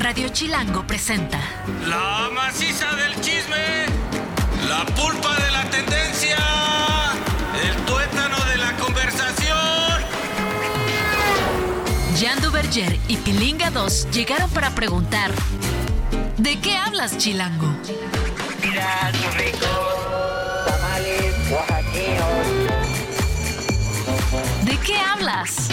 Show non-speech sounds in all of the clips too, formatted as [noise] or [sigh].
Radio Chilango presenta La maciza del chisme, la pulpa de la tendencia, el tuétano de la conversación. Jan Duverger y Pilinga 2 llegaron para preguntar ¿De qué hablas, Chilango? Mira ricos tamales oaxaqueños. ¿De qué hablas?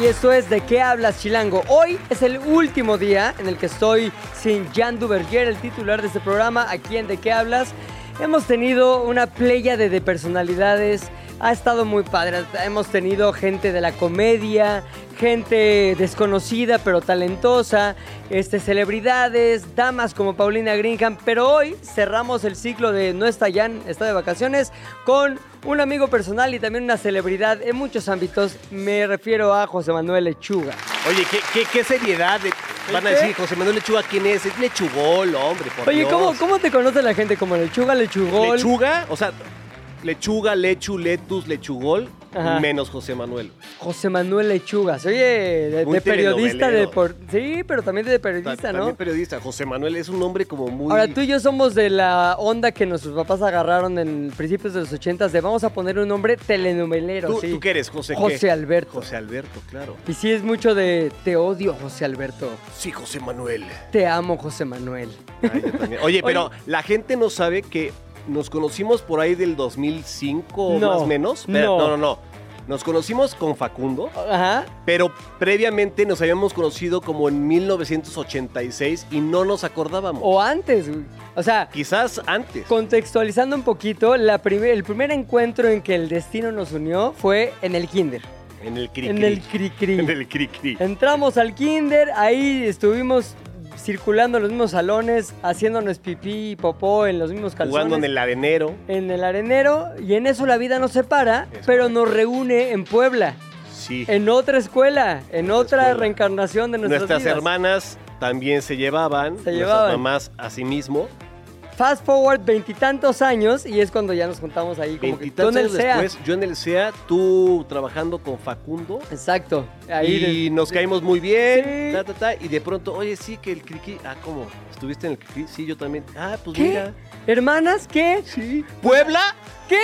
Y esto es De qué hablas, Chilango. Hoy es el último día en el que estoy sin Jan Duverger, el titular de este programa, aquí en De qué hablas. Hemos tenido una playa de personalidades. Ha estado muy padre. Hemos tenido gente de la comedia, gente desconocida pero talentosa, este, celebridades, damas como Paulina Greenham. Pero hoy cerramos el ciclo de No está Jan, está de vacaciones, con un amigo personal y también una celebridad en muchos ámbitos. Me refiero a José Manuel Lechuga. Oye, ¿qué, qué, qué seriedad? de- Van a decir, José Manuel Lechuga, ¿quién es? Es Lechugol, hombre, por Oye, Dios. ¿cómo, ¿cómo te conoce la gente? ¿Como Lechuga, Lechugol? ¿Lechuga? O sea, lechuga, lechu, letus, lechugol, Ajá. menos José Manuel. José Manuel Lechugas. Oye, de, Muy de periodista, de por... sí, pero también de Ta- periodista, ¿no? También periodista. José Manuel es un nombre como muy... Ahora, tú y yo somos de la onda que nuestros papás agarraron en principios de los ochentas de vamos a poner un nombre telenovelero, ¿Tú, sí. tú qué eres, José qué? José Alberto. José Alberto, claro. Y sí es mucho de te odio, José Alberto. Sí, José Manuel. Te amo, José Manuel. Ay, yo también. Oye, [laughs] pero la gente no sabe que nos conocimos por ahí del 2005 No, más o menos. No. no, no, no. Nos conocimos con Facundo. Ajá. Pero previamente nos habíamos conocido como en 1986 y no nos acordábamos. O antes, güey. O sea, Quizás antes. contextualizando un poquito, la primer- el primer encuentro en que el destino nos unió fue en el kinder. En el cri [laughs] En el cri-cri. En el cri cri. Entramos al kinder, ahí estuvimos circulando en los mismos salones, haciéndonos pipí y popó en los mismos calzones. Jugando en el arenero. en el arenero y en eso la vida nos separa, Es pero correcto. nos reúne en Puebla, Sí. en otra escuela, en otra escuela. reencarnación de nuestras, Nuestras vidas. hermanas también se llevaban. Se nuestras llevaban. mamás a sí mismo. Fast forward veintitantos años y es cuando ya nos juntamos ahí como que tú Veintitantos en el años SEA. después, yo en el SEA, tú trabajando con Facundo. Exacto. Ahí y de- nos caímos muy bien, Sí. ta, ta, ta, y de pronto, oye, sí, que el criqui, ah, ¿cómo? ¿Estuviste en el criqui? Sí, yo también. Ah, pues ¿Qué? mira. Hermanas, ¿qué? Sí. ¿Puebla? ¿Qué?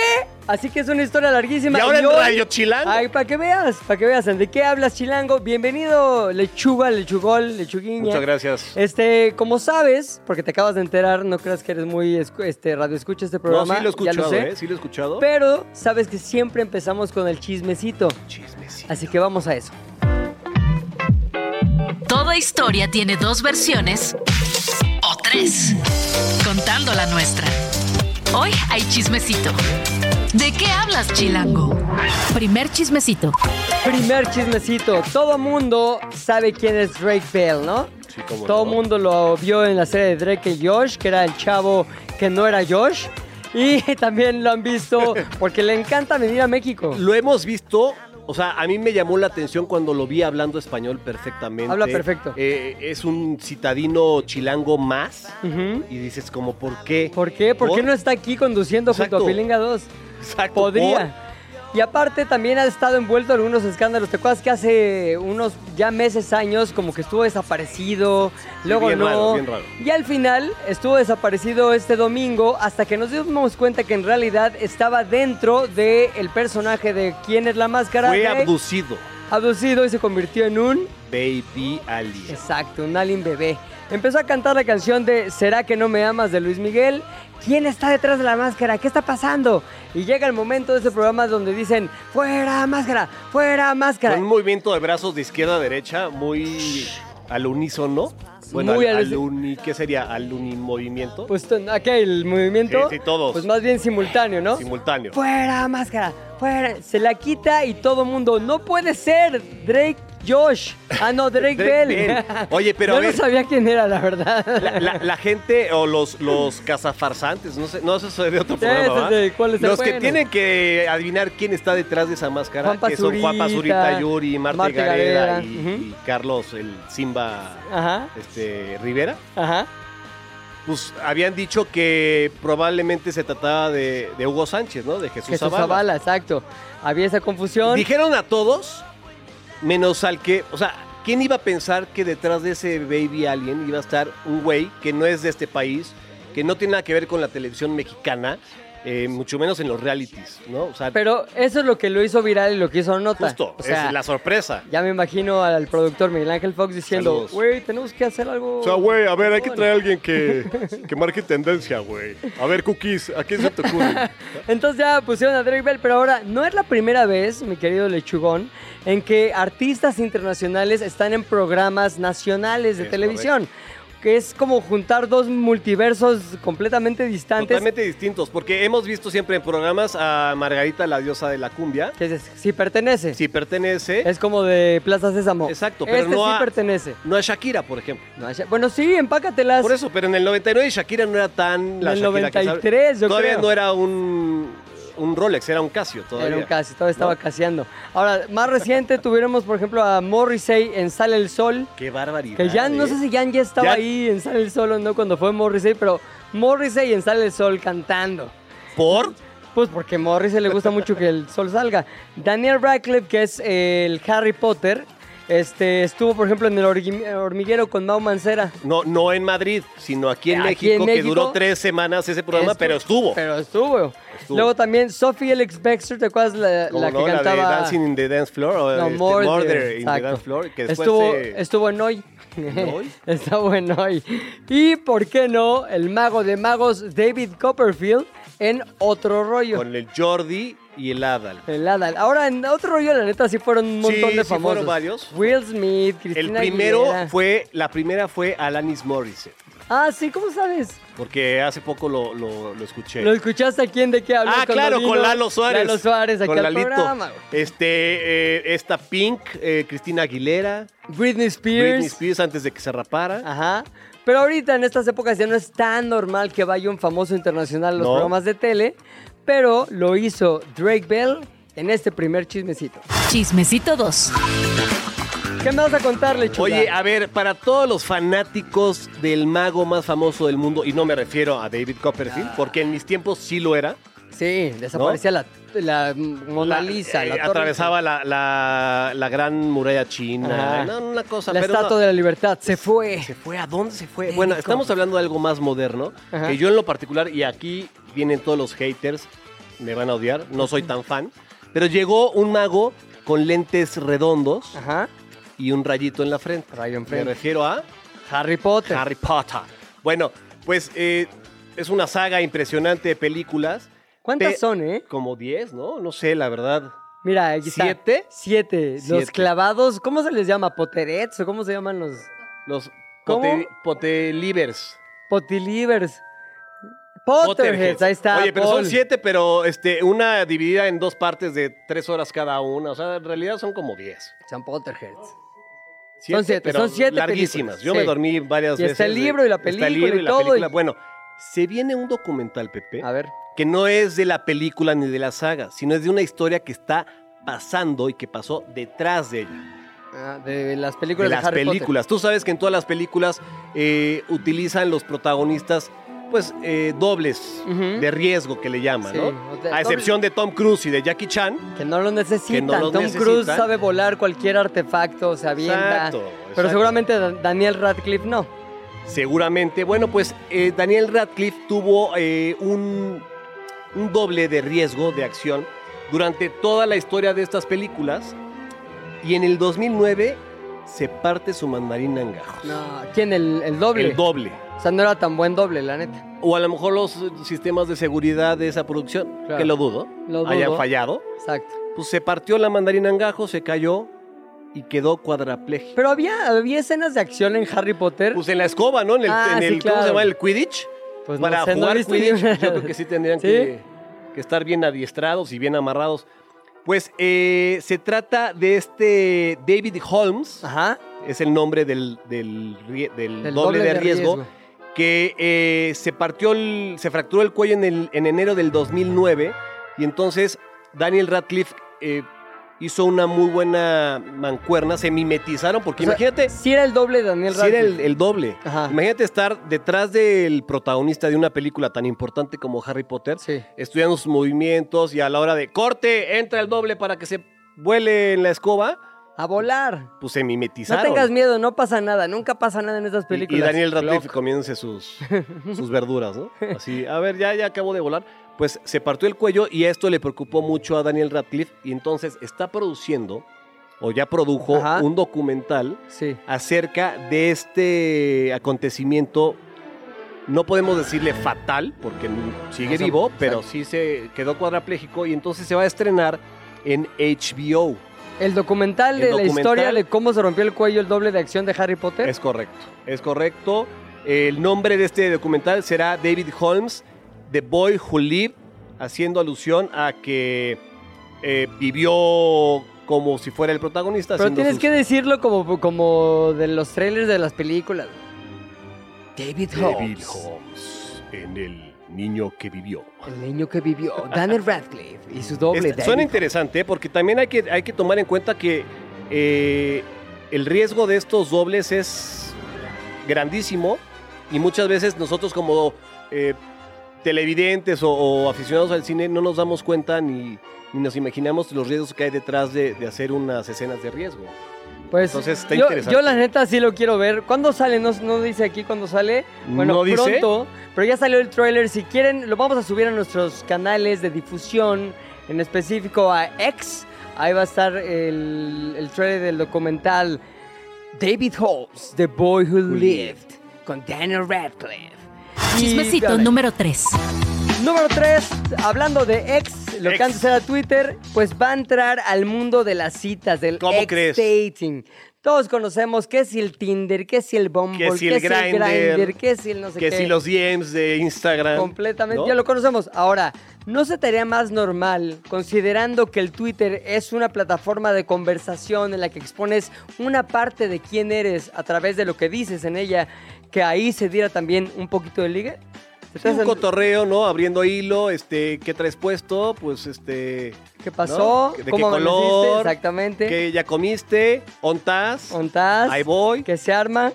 Así que es una historia larguísima. Y ahora en hoy- Radio Chilango. Ay, para que veas, para que veas, ¿de qué hablas, Chilango? Bienvenido, lechuga, lechugol, lechuguiña. Muchas gracias. Este, como sabes, porque te acabas de enterar, no creas que eres muy este, radio escucha este No, programa. sí lo he escuchado, sé. ¿eh? Sí lo he escuchado. Pero sabes que siempre empezamos con el chismecito. Chismecito. Así que vamos a eso. Toda historia tiene dos versiones o tres, contando la nuestra. Hoy hay chismecito. ¿De qué hablas, Chilango? Primer chismecito. Primer chismecito. Todo mundo sabe quién es Drake Bell, ¿no? Sí, cómo Todo no. mundo lo vio en la serie de Drake y Josh, que era el chavo que no era Josh. Y [laughs] también lo han visto [laughs] porque le encanta venir a México. Lo hemos visto, o sea, a mí me llamó la atención cuando lo vi hablando español perfectamente. Habla perfecto. Eh, es un citadino chilango más. Ujú. Y dices, como, ¿por qué? ¿Por qué? ¿Por qué no está aquí conduciendo junto Exacto. a Pilinga 2? Exacto, Podría. Y aparte también ha estado envuelto en algunos escándalos. ¿Te acuerdas que hace unos ya meses, años, como que estuvo desaparecido? Luego bien no. raro, bien raro. Y al final estuvo desaparecido este domingo hasta que nos dimos cuenta que en realidad estaba dentro del personaje de quién es la máscara. Fue de- abducido. abducido y se convirtió en un Baby Ali. Exacto, un alien bebé. Empezó a cantar la canción de ¿Será que no me amas? de Luis Miguel. ¿Quién está detrás de la máscara? ¿Qué está pasando? Y llega el momento de ese programa donde dicen ¡Fuera máscara! ¡Fuera máscara! Un movimiento de brazos de izquierda a derecha muy al unísono. Bueno, Muy al, al- al uni, ¿qué sería? Al unimovimiento. Pues t- aquí el movimiento. Sí, sí, todos. Pues más bien simultáneo, ¿no? Simultáneo. ¡Fuera máscara! ¡Fuera! Se la quita y todo mundo. ¡No puede ser! Drake Josh. Ah, no, Drake, Drake Bell. Bell. Oye, pero Yo a no sabía quién era, la verdad. La, la- la gente o los, los cazafarsantes, no sé, no sé, eso es de otro programa, ¿va? ¿cuál es el Los que tienen que adivinar quién está detrás de esa máscara, Juan que son Juan Pazurita, Yuri, Marta, Marta Gareda, Gareda, y, Carlos, el Simba Ajá, este, Rivera. ajá. pues habían dicho que probablemente se trataba de, de Hugo Sánchez, ¿no? De Jesús, Jesús Zavala. Zavala, exacto. Había esa confusión. Dijeron a todos, menos al que, o sea, ¿quién iba a pensar que detrás de ese baby alien iba a estar un güey que no es de este país, que no tiene nada que ver con la televisión mexicana, eh, mucho menos en los realities, ¿no? O sea, Pero eso es lo que lo hizo viral y lo que hizo nota. justo, O sea, es la sorpresa. ya me imagino al productor Miguel Ángel Fox diciendo, güey, tenemos que hacer algo. O sea, güey, a ver, hay que chingón". traer a alguien que, [laughs] que marque tendencia, güey. A ver, Cookies, ¿a quién se te ocurre? Entonces ya pusieron a Drake Bell, pero ahora no es la primera vez, mi querido Lechugón, en que artistas internacionales están en programas nacionales de Es televisión. Que es como juntar dos multiversos completamente distantes. Totalmente distintos, porque hemos visto siempre en programas a Margarita, la diosa de la cumbia. Que es- sí pertenece. Si pertenece, Es como de Plaza Sésamo. Exacto, pero este no sí a- pertenece. no a Shakira, por ejemplo. No, ya- bueno, sí, empácatelas. Por eso, pero en el 99 Shakira no era tan la En el Shakira que sabe- 93, yo Todavía creo. no era un, un Rolex, era un Casio todavía. Era un casi, todavía estaba ¿No? caseando. Ahora, más reciente tuviéramos, por ejemplo, a Morrissey en Sale el Sol. Qué barbaridad. Que ya, no ¿eh? sé si Jan ya estaba Jan- ahí en Sale el Sol o no cuando fue Morrissey, pero Morrissey en Sale el Sol cantando. ¿Por? Pues porque a Morrissey le gusta mucho que el sol salga. Daniel Radcliffe, que es el Harry Potter, este, estuvo, por ejemplo, en el hormiguero con Mau Mancera. No, no en Madrid, sino aquí en, Aquí México, en que duró tres semanas ese programa, Estuvo- pero estuvo. Pero estuvo. Estuvo. Luego también Sophie Alex Baxter, ¿te acuerdas la, la no, que cantaba? la de Dancing in the Dance Floor o No, este, Murder, Murder in the. Dance Floor, que estuvo, se- estuvo en hoy. hoy? [laughs] estuvo en hoy. Y, ¿por qué no? El mago de magos David Copperfield en otro rollo. con el Jordi y el Adal. El Adal. Ahora, en otro rollo, la neta, sí fueron un montón Sí, de sí famosos. fueron varios. Will Smith, El Cristina primero Aguilera. fue, la primera fue Alanis Morissette, Ah, sí, ¿cómo sabes? porque hace poco lo, lo, lo escuché. ¿Lo escuchaste aquí en De qué hablas? Ah, claro, con Lalo Suárez. Lalo Suárez aquí con al Lalito. programa. Este, eh, esta Pink, eh, Cristina Aguilera, Britney Spears. Britney Spears antes de que se rapara. Ajá. Pero ahorita en estas épocas ya no es tan normal que vaya un famoso internacional a los No. programas de tele, pero lo hizo Drake Bell en este primer chismecito. Chismecito 2. ¿Qué me vas a contarle, chula? Oye, a ver, para todos los fanáticos del mago más famoso del mundo, y no me refiero a David Copperfield, porque en mis tiempos sí lo era. Sí, desaparecía la, la Mona Lisa. eh, la atravesaba la, la- la gran muralla china. Ajá. No, una cosa, La pero estatua no. de la libertad. Se fue. ¿Se fue? ¿A dónde se fue? Bueno, estamos hablando de algo más moderno, Ajá. que yo en lo particular, y aquí vienen todos los haters, me van a odiar, no soy tan fan, pero llegó un mago con lentes redondos Ajá. y un rayito en la frente. Rayo en Me frente. refiero a Harry Potter. Harry Potter. Bueno, pues eh, es una saga impresionante de películas. ¿Cuántas son, eh? Como 10, ¿no? No sé, la verdad. Mira, aquí está. ¿Siete? Siete. Los clavados, ¿cómo se les llama? ¿Poterets o cómo se llaman los Los ¿Cómo? pote- potelivers. potilivers? Potterheads, ahí está. Oye, pero Paul. son siete, pero este, una dividida en dos partes de tres horas cada una. O sea, en realidad son como diez. Son Potterheads. Siete, siete, pero son siete larguísimas. películas, Yo sí. me dormí varias Y veces. está el libro y la está el película libro y la todo, película. y- Bueno, se viene un documental, Pepe, A ver. Que no es de la película ni de la saga, sino es de una historia que está pasando y que pasó detrás de ella. Ah, de las De películas de, las Harry películas. Tú sabes que en todas las películas eh, utilizan los protagonistas, pues, eh, dobles de riesgo que le llaman, Sí, ¿no? A excepción de Tom Cruise y de Jackie Chan. Que no lo necesitan. Que no Tom Cruise necesitan. sabe volar cualquier artefacto, se avienta. Exacto, Pero exacto. seguramente Da- Daniel Radcliffe no. Seguramente. Bueno, pues eh, Daniel Radcliffe tuvo eh, un, un doble de riesgo de acción durante toda la historia de estas películas. Y en el 2009 se parte su mandarina en gajos. No, ¿quién? El, el doble. El doble. O sea, no era tan buen doble, la neta. O a lo mejor los sistemas de seguridad de esa producción, Claro. que lo dudo, Lo hayan fallado. Exacto. Pues se partió la mandarina en gajos, se cayó y quedó cuadrapléjico. Pero había, había escenas de acción en Harry Potter. Pues en la escoba, ¿no? En el, Ah, en sí, el- ¿cómo se llama? El Quidditch. Pues no Para sé, no he jugar ni Quidditch, yo creo que sí tendrían [laughs] ¿Sí? Que, que estar bien adiestrados y bien amarrados. Pues eh, se trata de este David Holmes, Ajá. es el nombre del, del rie- del Del doble, de riesgo, que eh, se partió, el- se fracturó el cuello en, el- en enero del 2009 y entonces Daniel Radcliffe eh, hizo una muy buena mancuerna, se mimetizaron, porque O sea, imagínate, Si era el doble de Daniel si era el, Radcliffe. el doble. Ajá. Imagínate estar detrás del protagonista de una película tan importante como Harry Potter, Sí. estudiando sus movimientos y a la hora de corte, entra el doble para que se vuele en la escoba, A volar. pues se No mimetizaron. tengas miedo, no pasa nada. Nunca pasa nada en estas películas. Y, Daniel Radcliffe comiéndose sus, [laughs] sus verduras, ¿no? Así, a ver, ya, ya acabo de volar. Pues se partió el cuello y esto le preocupó mucho a Daniel Radcliffe y entonces está produciendo, o ya produjo, Ajá. un documental Sí. acerca de este acontecimiento. No podemos decirle fatal, porque sigue O sea, vivo, pero exacto. sí se quedó cuadrapléjico y entonces se va a estrenar en HBO. El documental El de la historia de cómo se rompió el cuello el doble de acción de Harry Potter. Es correcto, es correcto. El nombre de este documental será David Holmes, The Boy Who Lived, haciendo alusión a que eh, vivió como si fuera el protagonista. Pero tienes sus- que decirlo como, como de los trailers de las películas. David David Holmes. Holmes, en El Niño que Vivió. El niño que vivió. Daniel Radcliffe y su doble. Este, David suena Holmes. interesante porque también hay que, hay que tomar en cuenta que eh, el riesgo de estos dobles es grandísimo y muchas veces nosotros como eh, televidentes o, o aficionados al cine no nos damos cuenta ni, ni nos imaginamos los riesgos que hay detrás de, de hacer unas escenas de riesgo. Pues Entonces, está yo, interesante. yo la neta sí lo quiero ver. ¿Cuándo sale? No, no dice aquí cuándo sale. Bueno, ¿No dice? pronto. Pero ya salió el trailer. Si quieren, lo vamos a subir a nuestros canales de difusión, en específico a X. Ahí va a estar el, el trailer del documental David Holmes, The Boy Who Lived, con Daniel Radcliffe. Chismecito número 3. Número 3, hablando de ex, lo Ex. que antes era Twitter, pues va a entrar al mundo de las citas, del ¿Cómo ex crees? dating. Todos conocemos qué si el Tinder, qué si el Bumble, Que si el qué Grindr, Grindr, qué si el no sé que qué. si los DMs de Instagram. Completamente, ¿no? ya lo conocemos. Ahora, ¿no se te haría más normal, considerando que el Twitter es una plataforma de conversación en la que expones una parte de quién eres a través de lo que dices en ella, que ahí se diera también un poquito de ligue? ¿Se te Sí, un cotorreo, ¿no? Abriendo hilo, este, ¿qué traes puesto? Pues este. ¿Qué pasó? ¿De qué ¿Cómo amaneciste? color? Exactamente. ¿Qué ya comiste? ¿Ontas? ¿Contás? Ahí voy. que se arma.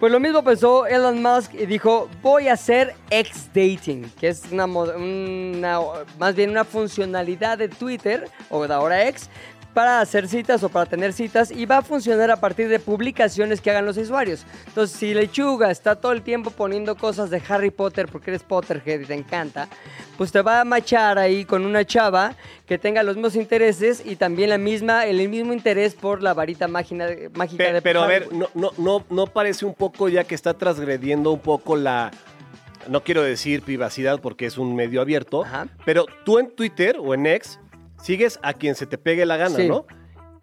Pues lo mismo pensó Elon Musk y dijo, voy a hacer ex-dating, que es una, una- más bien una funcionalidad de Twitter, o de ahora ex, para hacer citas o para tener citas y va a funcionar a partir de publicaciones que hagan los usuarios. Entonces, si Lechuga está todo el tiempo poniendo cosas de Harry Potter porque eres Potterhead y te encanta, pues te va a machar ahí con una chava que tenga los mismos intereses y también la misma, el mismo interés por la varita mágica, mágica Pe- de pero a ver, no, no, no, no parece un poco ya que está transgrediendo un poco la. No quiero decir privacidad porque es un medio abierto, Ajá. pero tú en Twitter o en X sigues a quien se te pegue la gana, Sí. ¿no?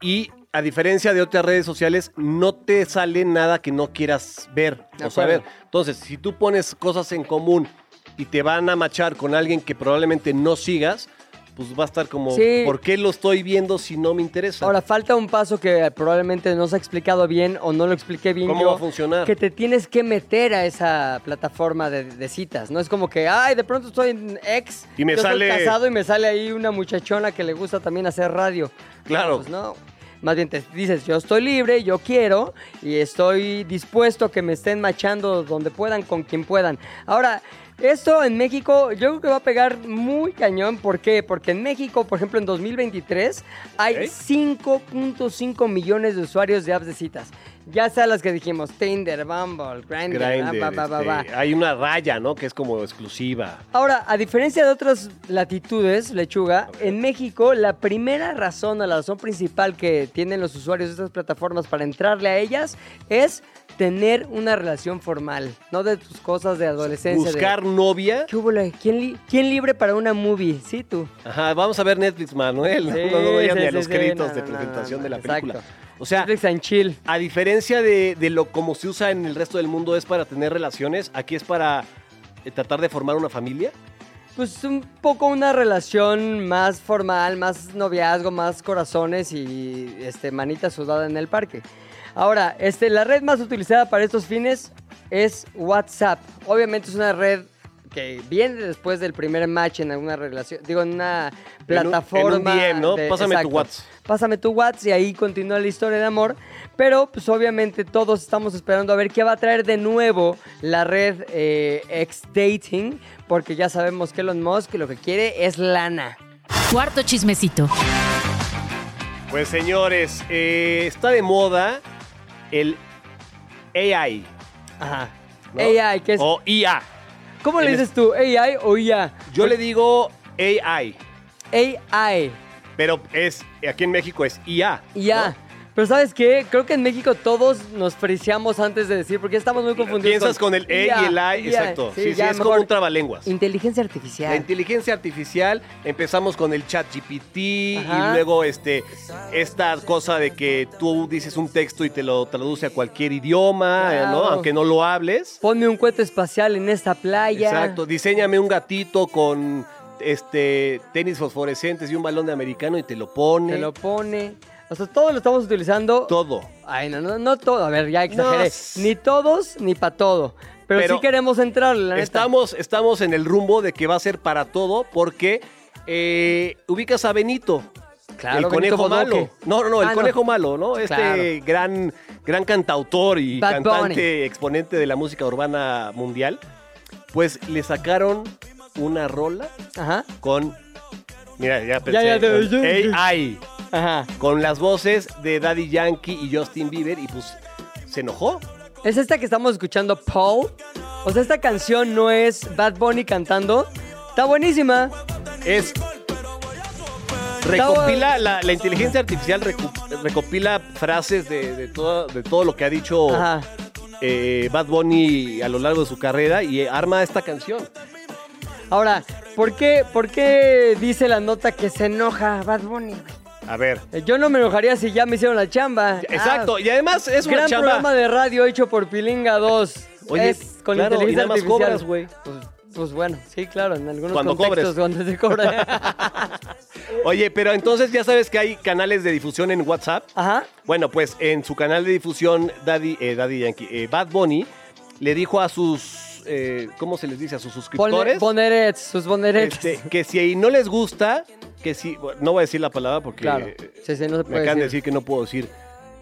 Y a diferencia de otras redes sociales, no te sale nada que no quieras ver De o saber. Entonces, si tú pones cosas en común y te van a machar con alguien que probablemente no sigas, pues va a estar como, Sí. ¿por qué lo estoy viendo si no me interesa? Ahora, falta un paso que probablemente no se ha explicado bien o no lo expliqué bien ¿Cómo yo, va a funcionar? Que te tienes que meter a esa plataforma de, de citas. No es como que, ay, de pronto estoy en ex Y me yo sale- Estoy casado y me sale ahí una muchachona que le gusta también hacer radio. Claro. Pues no. Más bien te dices, yo estoy libre, yo quiero y estoy dispuesto a que me estén machando donde puedan, con quien puedan. Ahora, esto en México yo creo que va a pegar muy cañón. ¿Por qué? Porque en México, por ejemplo, en 2023 hay Ok. 5.5 millones de usuarios de apps de citas. Ya sea las que dijimos, Tinder, Bumble, Grindr, Grindr, va, va, va, va. este, hay una raya, ¿no? Que es como exclusiva. Ahora, a diferencia de otras latitudes, lechuga, en México la primera razón o la razón principal que tienen los usuarios de estas plataformas para entrarle a ellas es tener una relación formal, no de tus cosas de adolescencia. de, Buscar novia. ¿Qué hubo, le? ¿Quién, li- quién libre para una movie? Sí, tú. Ajá, vamos a ver Netflix, Manuel. Sí, no, no vayas sí, ni a sí, los créditos no, de presentación no, de la exacto. película. O sea, Netflix and chill. a diferencia de, de lo como se usa en el resto del mundo es para tener relaciones, aquí es para eh, tratar de formar una familia. Pues un poco una relación más formal, más noviazgo, más corazones y este, manita sudada en el parque. Ahora, este, la red más utilizada para estos fines es WhatsApp. Obviamente es una red que viene después del primer match en alguna relación, digo, en una plataforma. en un DM, ¿no? de- Pásame tu. WhatsApp. Pásame tu WhatsApp y ahí continúa la historia de amor. Pero pues obviamente todos estamos esperando a ver qué va a traer de nuevo la red eh, X-Dating, porque ya sabemos que Elon Musk lo que quiere es lana. Cuarto chismecito. Pues señores, eh, está de moda el AI. Ajá. ¿no? AI, que es... O IA. ¿Cómo le dices tú? ¿AI o IA? Yo le digo AI, AI. pero es aquí en México es IA. IA. Pero ¿sabes qué? Creo que en México todos nos friseamos antes de decir, porque estamos muy confundidos. Piensas con el E y el I, exacto. Sí, sí, es como un trabalenguas. Inteligencia La artificial. inteligencia artificial, empezamos con el chat GPT Ajá. y luego este, esta cosa de que tú dices un texto y te lo traduce a cualquier idioma, ¿no? Aunque no lo hables. Ponme un cohete espacial en esta playa. Exacto, diseñame un gatito con este tenis fosforescentes y un balón de americano y te lo pone. Te lo pone. O sea, todos lo estamos utilizando. todo. Ay, no, no, no todo. A ver, ya exageré. Ni todos, ni para todo. Pero, Pero sí queremos entrar, la neta. Estamos, estamos en el rumbo de que va a ser para todo porque eh, ubicas a Benito. Claro, el Benito conejo Bodoque. malo. No, no, no, el Ah, no. conejo malo, ¿no? Este Claro. gran, gran cantautor y Bad cantante exponente de la música urbana mundial. Pues le sacaron una rola Ajá. con. Mira, ya pensé. ya AI. Ajá. Con las voces de Daddy Yankee y Justin Bieber. Y pues se enojó. ¿Es esta que estamos escuchando, Paul? O sea, esta canción no es Bad Bunny cantando. Está buenísima. Es. Recopila, la, la inteligencia artificial recopila frases de, de todo, de todo lo que ha dicho eh, Bad Bunny a lo largo de su carrera y arma esta canción. Ahora, ¿por qué, ¿por qué dice la nota que se enoja Bad Bunny? A ver. Eh, Yo no me enojaría si ya me hicieron la chamba. Exacto, y además es una gran chamba. programa de radio hecho por Pilinga 2. Oye, es con claro, y inteligencia nada más artificial. cobras, güey. Pues, pues bueno, sí, claro, en algunos Cuando contextos cobres. cuando se cobra. [laughs] Oye, pero entonces ya sabes que hay canales de difusión en WhatsApp. Ajá. Bueno, pues en su canal de difusión, Daddy, eh, Daddy Yankee, eh, Bad Bunny, le dijo a sus, eh, ¿cómo se les dice? A sus suscriptores. Ponerets, sus boneretes. este, que si no les gusta, que si, bueno, no voy a decir la palabra porque claro. Sí, sí, no se me acaban de decir. que no puedo decir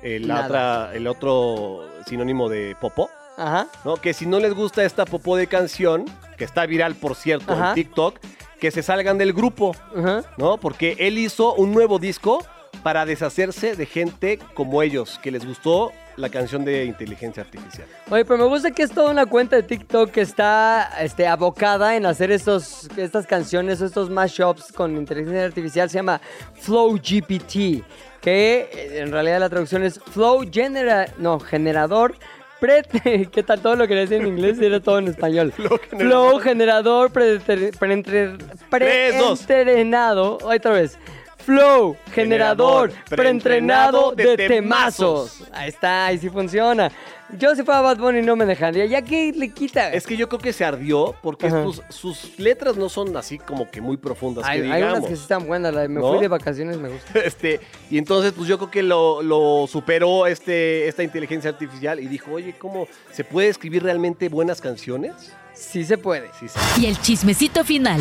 eh, otra, el otro sinónimo de popó. Ajá. ¿no? Que si no les gusta esta popó de canción, que está viral por cierto Ajá. en TikTok, que se salgan del grupo, Ajá. ¿no? Porque él hizo un nuevo disco para deshacerse de gente como ellos, que les gustó la canción de inteligencia artificial. Oye, pero me gusta que es toda una cuenta de TikTok que está este, abocada en hacer estos, estas canciones, estos mashups con inteligencia artificial. Se llama Flow GPT, que eh, en realidad la traducción es Flow Genera... No, generador... Pre [laughs] ¿Qué tal todo lo que decía en inglés? Era todo en español. [laughs] Flow, generador predeter- preentre- Tres, dos. preentrenado. Otra vez. Flow, generador, preentrenado de de temazos. temazos. Ahí está, ahí sí funciona. Yo si fuera Bad Bunny no me dejaría. ¿Ya qué le quita? Es que yo creo que se ardió porque sus, sus letras no son así como que muy profundas, hay, que hay digamos. unas que sí están buenas. La de me ¿No? fui de vacaciones me gusta. [laughs] Este, y entonces, pues yo creo que lo, lo superó este, esta inteligencia artificial y dijo, oye, ¿cómo se puede escribir realmente buenas canciones? Sí se puede. Sí, sí. Y el chismecito final.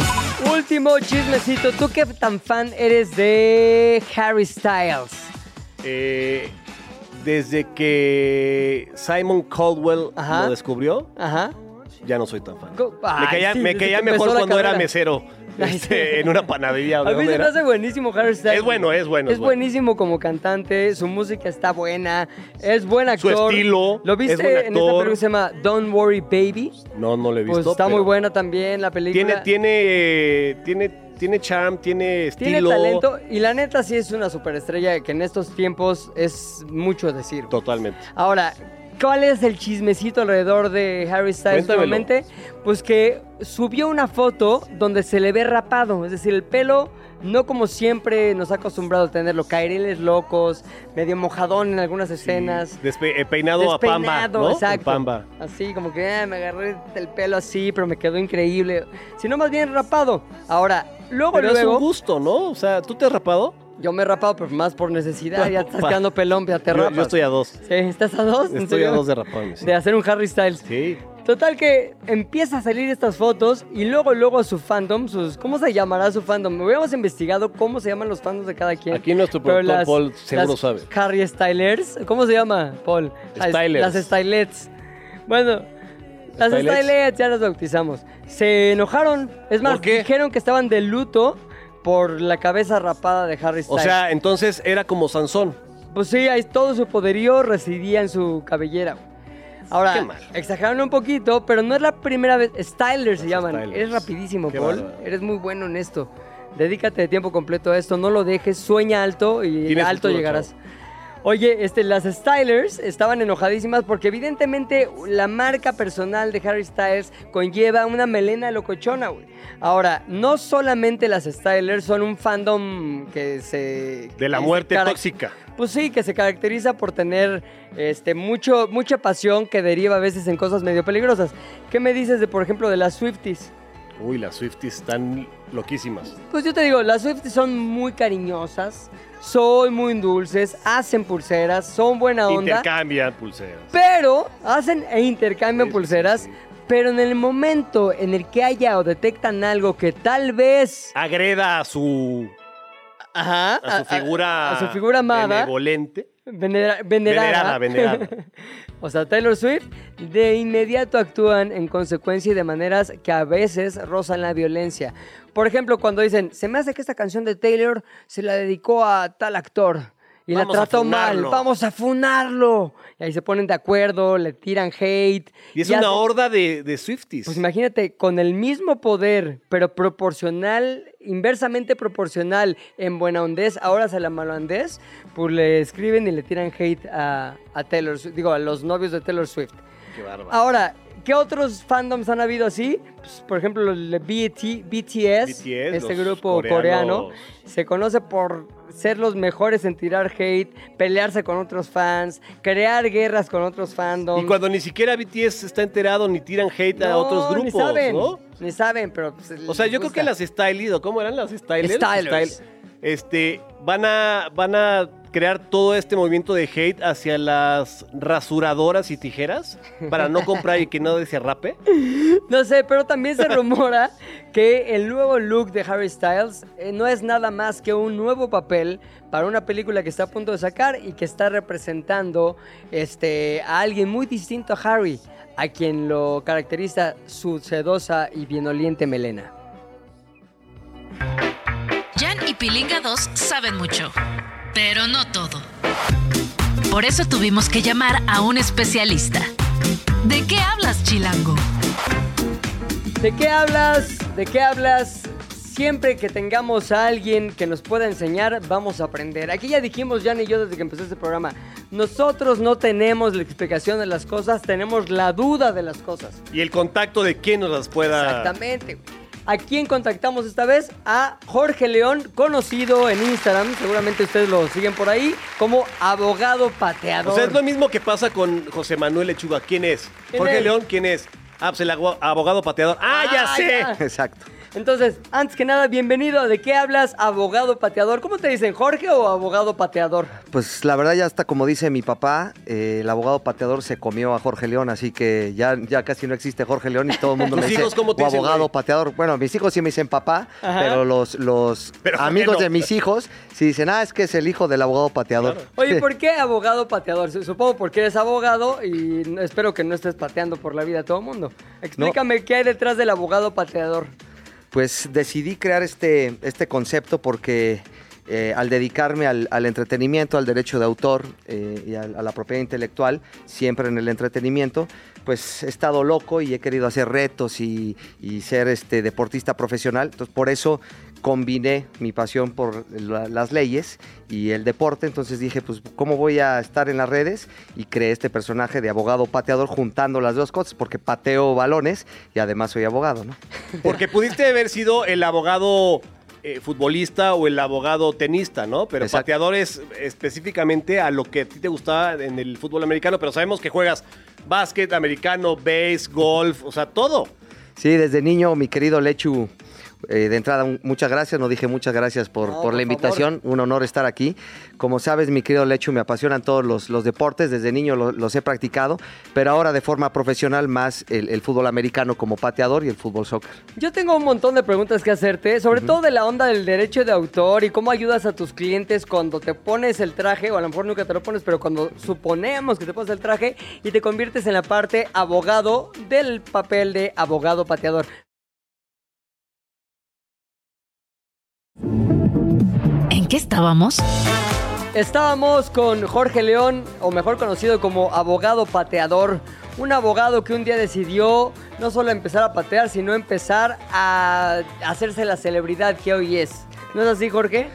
Último chismecito. ¿Tú qué tan fan eres de Harry Styles? Eh, desde que Simon Caldwell Ajá. lo descubrió, Ajá. Ya no soy tan fan. Me caía, sí, me desde caía que empezó mejor cuando era mesero [laughs] este, en una panadería. ¿o de A mí me hace buenísimo Harry Styles. Es bueno, es bueno, Es es bueno. buenísimo como cantante, su música está buena, es buen Su actor. estilo, ¿Lo viste es buen en esta película que se llama Don't Worry Baby? No, no lo he visto. Pues está muy buena también la película. Tiene, tiene, tiene, tiene charm, tiene estilo. Tiene talento y la neta sí es una superestrella que en estos tiempos es mucho decir. Totalmente. Ahora, ¿cuál es el chismecito alrededor de Harry Styles Cuéntamelo. últimamente? Pues que subió una foto donde se le ve rapado, es decir, el pelo no como siempre nos ha acostumbrado a tenerlo, caireles locos, medio mojadón en algunas escenas. Despe- eh, peinado, a pamba. Pamba. Así como que ah, me agarré el pelo así, pero me quedó increíble. Sino más bien rapado. Ahora, luego, Pero es luego, un gusto, ¿no? O sea, ¿tú te has rapado? Yo me he rapado, pero más por necesidad. Ya estás [laughs] quedando pelón, ya te Yo, rapas. yo estoy a dos. Sí, ¿estás a dos? ¿En Estoy a dos de raparme. sí. De hacer un Harry Styles. Sí. Total que empieza a salir estas fotos y luego, luego su fandom, sus, ¿cómo se llamará su fandom? Hubiéramos investigado cómo se llaman los fandoms de cada quien. Aquí nuestro productor las- Paul seguro las sabe. Harry Stylers, ¿cómo se llama, Paul? Stylers. Las Stylets. Bueno, las Stylets. Stylets ya las bautizamos. Se enojaron, es más, dijeron que estaban de luto por la cabeza rapada de Harry O Styles. sea, entonces era como Sansón. Pues sí, ahí todo su poderío residía en su cabellera. Ahora, Qué mal. exageraron un poquito, pero no es la primera vez. Styler se llaman. Stylers. Eres rapidísimo, Qué Paul. Eres muy bueno en esto. Dedícate de tiempo completo a esto. No lo dejes. Sueña alto y alto futuro, llegarás. Oye, este, las Stylers estaban enojadísimas porque evidentemente la marca personal de Harry Styles conlleva una melena locochona, güey. Ahora, no solamente las Stylers son un fandom que se... De la muerte tóxica. pues sí, que se caracteriza por tener este, mucho, mucha pasión que deriva a veces en cosas medio peligrosas. ¿Qué me dices de, por ejemplo, de las Swifties? Uy, las Swifties están loquísimas. Pues yo te digo, las Swifties son muy cariñosas, son muy dulces, hacen pulseras, son buena onda, Intercambian pulseras. pero hacen e intercambian Sí, pulseras. sí, sí. Pero en el momento en el que haya o detectan algo que tal vez Agreda a su, ajá, a su figura. a su figura amada, benevolente. Venera- venerada, Venerada, venerada. [laughs] o sea, Taylor Swift, de inmediato actúan en consecuencia y de maneras que a veces rozan la violencia. Por ejemplo, cuando dicen, se me hace que esta canción de Taylor se la dedicó a tal actor. Y Vamos la trató mal, vamos a funarlo. Y ahí se ponen de acuerdo, le tiran hate. Y es y una horda de, de Swifties. Pues imagínate, con el mismo poder, pero proporcional, inversamente proporcional en buena hondez, ahora se la mala hondez, pues le escriben y le tiran hate a, a Taylor Swift, digo, a los novios de Taylor Swift. Qué bárbaro. Ahora, ¿qué otros fandoms han habido así? Pues, por ejemplo, el BT, BTS, BTS, este grupo coreanos. coreano, se conoce por ser los mejores en tirar hate, pelearse con otros fans, crear guerras con otros fandoms. Y cuando ni siquiera BTS está enterado ni tiran hate a otros grupos, ni saben, ¿no? Ni saben, pero... pues, O sea, yo creo que las Stylers, ¿o cómo eran las Stylers? Stylers. Style- este, van a, van a crear todo este movimiento de hate hacia las rasuradoras y tijeras para no comprar y que no se rape. No sé, pero también se rumora que el nuevo look de Harry Styles eh, no es nada más que un nuevo papel para una película que está a punto de sacar y que está representando este, a alguien muy distinto a Harry, a quien lo caracteriza su sedosa y bienoliente melena. Jan y Pilinga 2 saben mucho, pero no todo. Por eso tuvimos que llamar a un especialista. ¿De qué hablas, Chilango? ¿De qué hablas? ¿De qué hablas? Siempre que tengamos a alguien que nos pueda enseñar, vamos a aprender. Aquí ya dijimos, Jan y yo, desde que empezó este programa, nosotros no tenemos la explicación de las cosas, tenemos la duda de las cosas. Y el contacto de quién nos las pueda. Exactamente. ¿A quién contactamos esta vez? A Jorge León, conocido en Instagram, seguramente ustedes lo siguen por ahí, como abogado pateador. O sea, es lo mismo que pasa con José Manuel Lechuga. ¿Quién es? ¿Quién Jorge es? León, ¿quién es? Ah, pues el abogado pateador. ¡Ah, ya Ah, sé! ya. Exacto. Entonces, antes que nada, bienvenido a ¿De qué hablas? Abogado pateador. ¿Cómo te dicen, Jorge o abogado pateador? Pues la verdad ya está como dice mi papá, eh, el abogado pateador se comió a Jorge León, así que ya, ya casi no existe Jorge León y todo el mundo [laughs] ¿Tus me dice hijos cómo te o dicen, abogado güey? pateador. Bueno, mis hijos sí me dicen papá, Ajá. pero los, los Pero amigos no. de mis hijos sí dicen, ah, es que es el hijo del abogado pateador. Oye. ¿por qué abogado pateador? Su- Supongo porque eres abogado y espero que no estés pateando por la vida a todo el mundo. Explícame qué hay detrás del abogado pateador. Pues decidí crear este, este concepto porque eh, al dedicarme al, al entretenimiento, al derecho de autor eh, y al- a, la propiedad intelectual, siempre en el entretenimiento, pues he estado loco y he querido hacer retos y, y ser este deportista profesional. Entonces por eso combiné mi pasión por la- las leyes y el deporte. Entonces dije, pues, ¿cómo voy a estar en las redes? Y creé este personaje de abogado pateador juntando las dos cosas, porque pateo balones y además soy abogado, ¿no? [laughs] Porque pudiste haber sido el abogado eh, futbolista o el abogado tenista, ¿no? Pero Exacto. pateador es específicamente a lo que a ti te gustaba en el fútbol americano, pero sabemos que juegas básquet, americano, base, golf, o sea, todo. Sí, desde niño mi querido Lechu eh, de entrada, muchas gracias. No dije muchas gracias por, No, por por la invitación. Un honor estar aquí. Como sabes, mi querido Lecho, me apasionan todos los, los deportes. Desde niño lo- los he practicado, pero ahora de forma profesional más el, el fútbol americano como pateador y el fútbol soccer. Yo tengo un montón de preguntas que hacerte, sobre todo de la onda del derecho de autor y cómo ayudas a tus clientes cuando te pones el traje, o a lo mejor nunca te lo pones, pero cuando suponemos que te pones el traje y te conviertes en la parte abogado del papel de abogado pateador. ¿En qué estábamos? Estábamos con Jorge León, o mejor conocido como abogado pateador. Un abogado que un día decidió no solo empezar a patear, sino empezar a hacerse la celebridad que hoy es. ¿No es así, Jorge?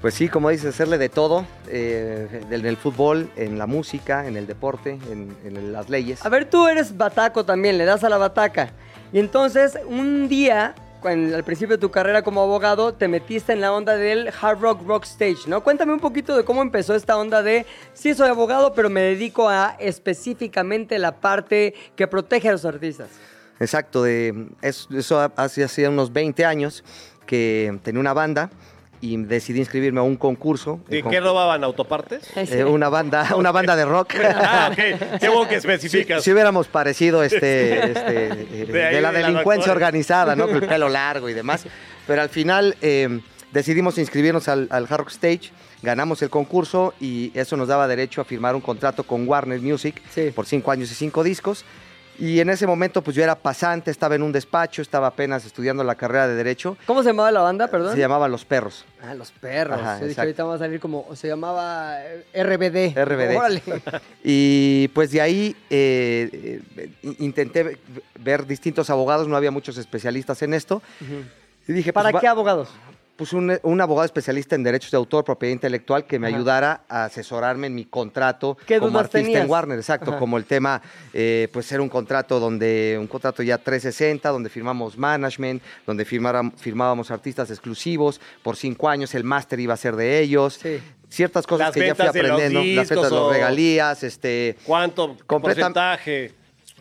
Pues sí, como dices, hacerle de todo, eh, en el fútbol, en la música, en el deporte, en, en las leyes. A ver, tú eres bataco también, le das a la bataca. Y entonces, un día, al principio de tu carrera como abogado, te metiste en la onda del Hard Rock Rock Stage, ¿no? Cuéntame un poquito de cómo empezó esta onda de, sí soy abogado, pero me dedico a específicamente la parte que protege a los artistas. Exacto, de, es- eso hace, hace unos 20 años que tenía una banda y decidí inscribirme a un concurso. ¿De qué robaban? ¿Autopartes? [laughs] eh, una banda, una banda de rock. Ah, ok. [laughs] Qué bueno que especificas. Si hubiéramos parecido este, [laughs] este, eh, De ahí de la de la delincuencia organizada, ¿no? Con el pelo largo y demás. Pero al final eh, decidimos inscribirnos al, al Hard Rock Stage, ganamos el concurso y eso nos daba derecho a firmar un contrato con Warner Music Sí. por cinco años y cinco discos. Y en ese momento, pues yo era pasante, estaba en un despacho, estaba apenas estudiando la carrera de Derecho. ¿Cómo se llamaba la banda, perdón? Se llamaba Los Perros. Ah, Los Perros. Ajá, Yo dije, ahorita vamos a salir como, se llamaba eh, RBD. RBD. Órale. [laughs] Y pues de ahí eh, eh, intenté ve- ver distintos abogados, no había muchos especialistas en esto. Y dije, ¿Para pues, qué va- abogados? Pues un, un abogado especialista en derechos de autor, propiedad intelectual, que me Ajá. ayudara a asesorarme en mi contrato ¿Qué como artista tenías? en Warner, exacto, Ajá. como el tema, eh, pues era un contrato donde, un contrato ya 360, donde firmamos management, donde firmara- firmábamos artistas exclusivos, por cinco años el máster iba a ser de ellos, Sí. ciertas cosas Las que ya fui ventas de los aprendiendo, las ventas de discos los o- regalías, este, ¿Cuánto porcentaje?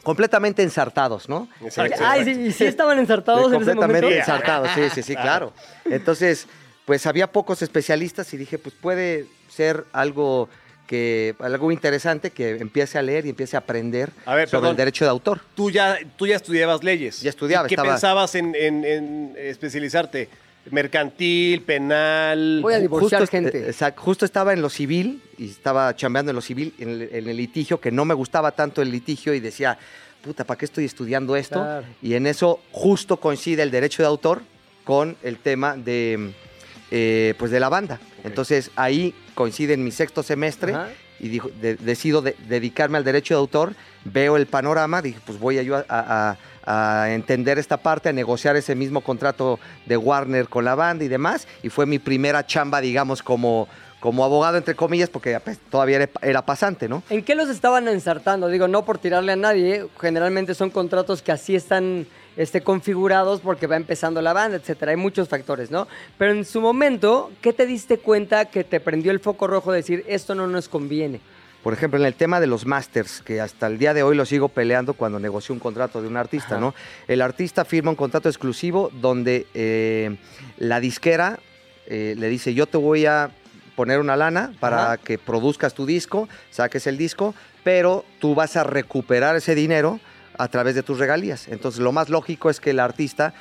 Completamente ensartados, ¿no? Exacto. Ay, sí, ¿y sí estaban ensartados en ese completamente momento? ensartados, sí, sí, sí, [laughs] claro. Entonces, pues había pocos especialistas y dije, pues puede ser algo que algo interesante que empiece a leer y empiece a aprender A ver, sobre perdón. el derecho de autor. Tú ya, tú ya estudiabas leyes. Ya estudiaba, ¿Y ¿Qué estaba- pensabas en, en- en especializarte? ¿Mercantil, penal? Voy a divorciar justo, gente. eh, exacto, justo estaba en lo civil y estaba chambeando en lo civil, en el, en el litigio, que no me gustaba tanto el litigio y decía, puta, ¿para qué estoy estudiando esto? Claro. Y en eso justo coincide el derecho de autor con el tema de, eh, pues de la banda. Entonces ahí coincide en mi sexto semestre Ajá. Y decido de- dedicarme al derecho de autor, veo el panorama, dije, pues voy a, yo a, entender esta parte, a negociar ese mismo contrato de Warner con la banda y demás, y fue mi primera chamba, digamos, como, como abogado, entre comillas, porque pues, todavía era, era pasante, ¿no? ¿En qué los estaban ensartando? Digo, no por tirarle a nadie, generalmente son contratos que así están este, configurados porque va empezando la banda, etcétera. Hay muchos factores, ¿no? Pero en su momento, ¿qué te diste cuenta que te prendió el foco rojo de decir esto no nos conviene? Por ejemplo, en el tema de los masters, que hasta el día de hoy lo sigo peleando cuando negocio un contrato de un artista, Ajá. ¿no? El artista firma un contrato exclusivo donde eh, la disquera eh, le dice, yo te voy a poner una lana para Ajá. que produzcas tu disco, saques el disco, pero tú vas a recuperar ese dinero a través de tus regalías. Entonces, lo más lógico es que el artista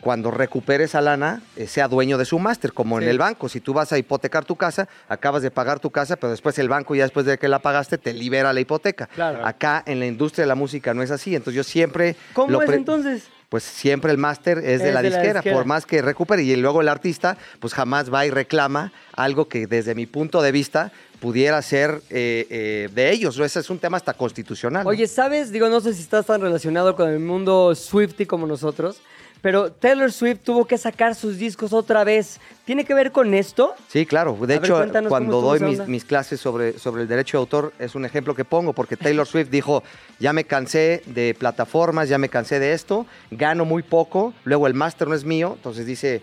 cuando recupere esa lana, eh, sea dueño de su máster, como Sí. en el banco. Si tú vas a hipotecar tu casa, acabas de pagar tu casa, pero después el banco, ya después de que la pagaste, te libera la hipoteca. Claro. Acá en la industria de la música no es así. Entonces yo siempre... ¿Cómo lo es entonces? Pues siempre el máster es, de, la, de la disquera. por más que recupere. Y luego el artista, pues jamás va y reclama algo que desde mi punto de vista pudiera ser eh, eh, de ellos. Ese es un tema hasta constitucional. Oye, ¿sabes? Digo, no sé si estás tan relacionado con el mundo Swifty como nosotros, pero Taylor Swift tuvo que sacar sus discos otra vez. ¿Tiene que ver con esto? Sí, claro. De A hecho, cuando doy mis clases sobre, sobre el derecho de autor, es un ejemplo que pongo, porque Taylor Swift dijo, ya me cansé de plataformas, ya me cansé de esto, gano muy poco, luego el máster no es mío, entonces dice,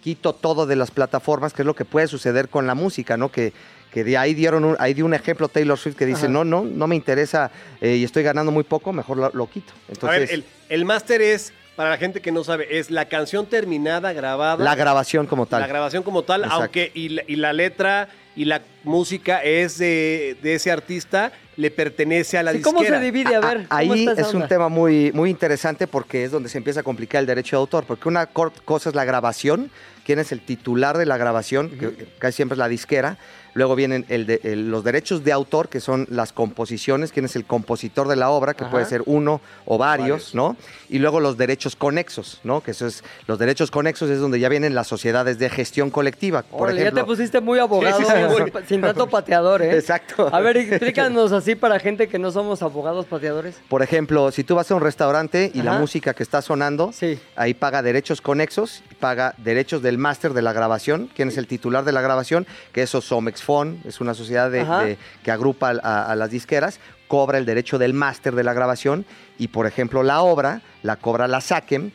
quito todo de las plataformas, que es lo que puede suceder con la música, ¿no? Que, que de ahí dieron un, ahí dio un ejemplo Taylor Swift que dice, Ajá. no, no, no me interesa eh, y estoy ganando muy poco, mejor lo, lo quito. Entonces, a ver, el, el máster es para la gente que no sabe, es la canción terminada, grabada. La grabación como tal. La grabación como tal, Exacto. aunque y la, y la letra y la música es de, de ese artista, le pertenece a la Sí, ¿Cómo se divide? A ver, Ah, ¿cómo Ahí está es un tema muy, muy interesante porque es donde se empieza a complicar el derecho de autor. Porque una cosa es la grabación, quién es el titular de la grabación, que casi siempre es la disquera. Luego vienen el de- el- los derechos de autor, que son las composiciones, quién es el compositor de la obra, que Ajá. puede ser uno o varios, Varios. ¿no? Y luego los derechos conexos, ¿no? Que eso es, los derechos conexos es donde ya vienen las sociedades de gestión colectiva. Por Órale, ya ejemplo, te pusiste muy abogado, Sí, sí, sí, sin- muy- sin tanto pateador, ¿eh? Exacto. A ver, explícanos así para gente que no somos abogados pateadores. Por ejemplo, si tú vas a un restaurante y la música que está sonando, ahí paga derechos conexos, paga derechos del máster de la grabación, quién es el titular de la grabación, que es Somexfon, es una sociedad de- Ajá. de- que agrupa a, a las disqueras, cobra el derecho del máster de la grabación y, por ejemplo, la obra la cobra la SACEM.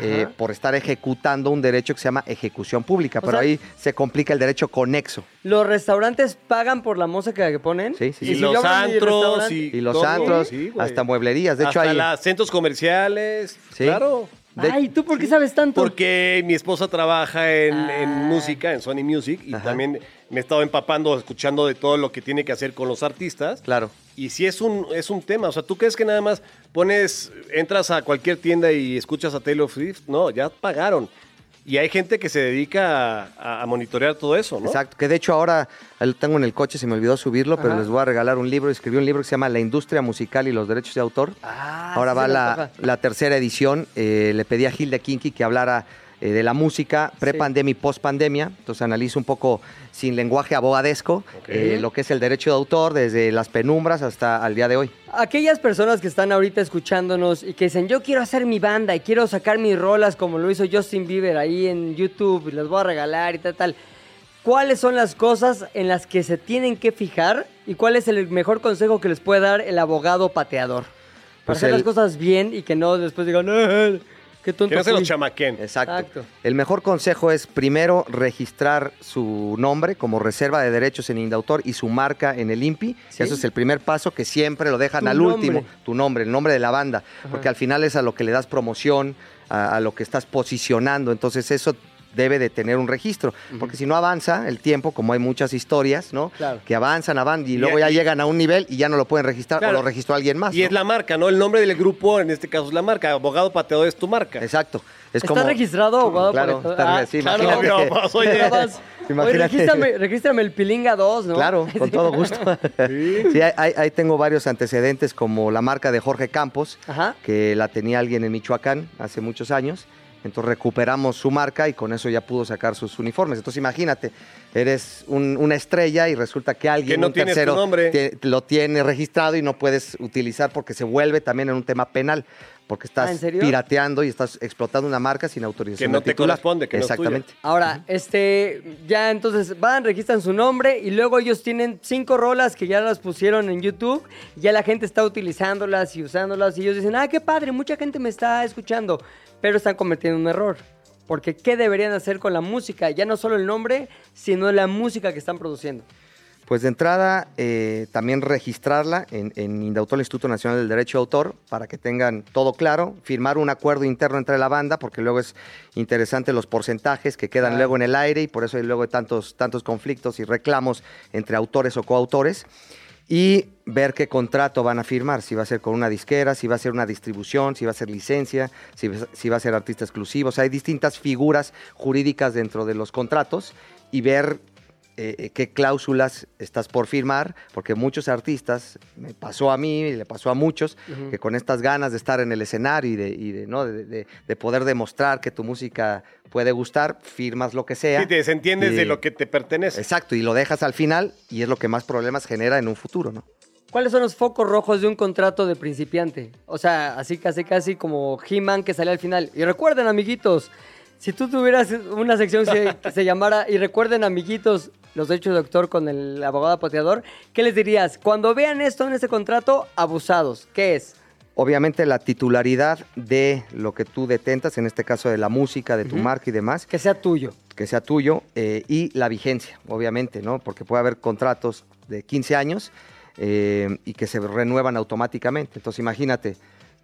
eh, por estar ejecutando un derecho que se llama ejecución pública, O pero sea- ahí se complica el derecho conexo. ¿Los restaurantes pagan por la música que ponen? Sí, sí, Y, si los antros y, Y los todo, antros, sí, hasta mueblerías. De hecho, hasta hay, centros comerciales. Sí. Claro. De- Ay, ¿tú por qué sabes tanto? Porque mi esposa trabaja en, Ah. en música, en Sony Music, y Ajá. también me he estado empapando, escuchando de todo lo que tiene que hacer con los artistas. Claro. Y sí es un, es un tema. O sea, ¿tú crees que nada más pones, entras a cualquier tienda y escuchas a Taylor Swift? No, ya pagaron. Y hay gente que se dedica a, a monitorear todo eso, ¿no? Exacto, que de hecho ahora ahí lo tengo en el coche, se me olvidó subirlo, pero les voy a regalar un libro. Escribí un libro que se llama La industria musical y los derechos de autor. Ah, ahora va la, tercera edición. Eh, le pedí a Hilda Kinky que hablara eh, de la música pre-pandemia y post-pandemia. Entonces analizo un poco sin lenguaje abogadesco eh, lo que es el derecho de autor desde las penumbras hasta al día de hoy. Aquellas personas que están ahorita escuchándonos y que dicen, yo quiero hacer mi banda y quiero sacar mis rolas como lo hizo Justin Bieber ahí en YouTube y las voy a regalar y tal, tal. ¿Cuáles son las cosas en las que se tienen que fijar y cuál es el mejor consejo que les puede dar el abogado pateador? Para Pues hacer el- las cosas bien y que no después digan, "Eh, qué tonto Que no se los fui". chamaquen. Exacto. Exacto. El mejor consejo es primero registrar su nombre como reserva de derechos en Indautor y su marca en el INPI. Sí. Eso es el primer paso que siempre lo dejan al nombre. último. Tu nombre, el nombre de la banda. Porque al final es a lo que le das promoción, a, a lo que estás posicionando. Entonces eso debe de tener un registro. Porque si no avanza el tiempo, como hay muchas historias, ¿no? Claro. Que avanzan, avanzan y Y- luego ya y- llegan a un nivel y ya no lo pueden registrar Claro. o lo registró alguien más. Y ¿no? es la marca, ¿no? El nombre del grupo, en este caso es la marca. Abogado pateador es tu marca. Exacto. Es ¿Está como... registrado abogado Claro, pateador? Ah, sí, claro. imagínate No, pues, oye. [laughs] Oye, regístrame, regístrame el Pilinga 2, ¿no? Claro, con todo [laughs] gusto. Sí, ahí, ahí- ahí tengo varios antecedentes, como la marca de Jorge Campos, Ajá. que la tenía alguien en Michoacán hace muchos años. Entonces recuperamos su marca y con eso ya pudo sacar sus uniformes. Entonces imagínate, eres un- una estrella y resulta que alguien, Que no un tercero, nombre. tie- lo tiene registrado y no puedes utilizar porque se vuelve también en un tema penal. Porque estás Ah, ¿en serio? pirateando y estás explotando una marca sin autorización. Que no te corresponde, que no es tuya. Exactamente. Ahora, este, ya entonces van, registran su nombre y luego ellos tienen cinco rolas que ya las pusieron en YouTube, ya la gente está utilizándolas y usándolas y ellos dicen, ah, qué padre, mucha gente me está escuchando, pero están cometiendo un error. Porque ¿qué deberían hacer con la música? Ya no solo el nombre, sino la música que están produciendo. Pues de entrada, eh, también registrarla en, en Instituto Nacional del Derecho de Autor, para que tengan todo claro, firmar un acuerdo interno entre la banda, porque luego es interesante los porcentajes que quedan luego en el aire y por eso hay luego tantos, tantos conflictos y reclamos entre autores o coautores. Y ver qué contrato van a firmar, si va a ser con una disquera, si va a ser una distribución, si va a ser licencia, si, si va a ser artista exclusivo. O sea, hay distintas figuras jurídicas dentro de los contratos y ver eh, eh, qué cláusulas estás por firmar, porque muchos artistas, me pasó a mí y le pasó a muchos, que con estas ganas de estar en el escenario y de, y de, ¿no? de, de- de poder demostrar que tu música puede gustar, firmas lo que sea. Sí, te desentiendes Y- de lo que te pertenece. Exacto, y lo dejas al final y es lo que más problemas genera en un futuro, ¿no? ¿Cuáles son los focos rojos de un contrato de principiante? O sea, así casi casi como He-Man que sale al final. Y recuerden, amiguitos, si tú tuvieras una sección que se llamara Y recuerden, amiguitos, los derechos de autor con el abogado pateador, ¿qué les dirías? Cuando vean esto en ese contrato, abusados. ¿Qué es? Obviamente la titularidad de lo que tú detentas, en este caso de la música, de tu marca y demás, Que sea tuyo. que sea tuyo, eh, y la vigencia, obviamente, ¿no? Porque puede haber contratos de 15 años eh, y que se renuevan automáticamente. Entonces imagínate,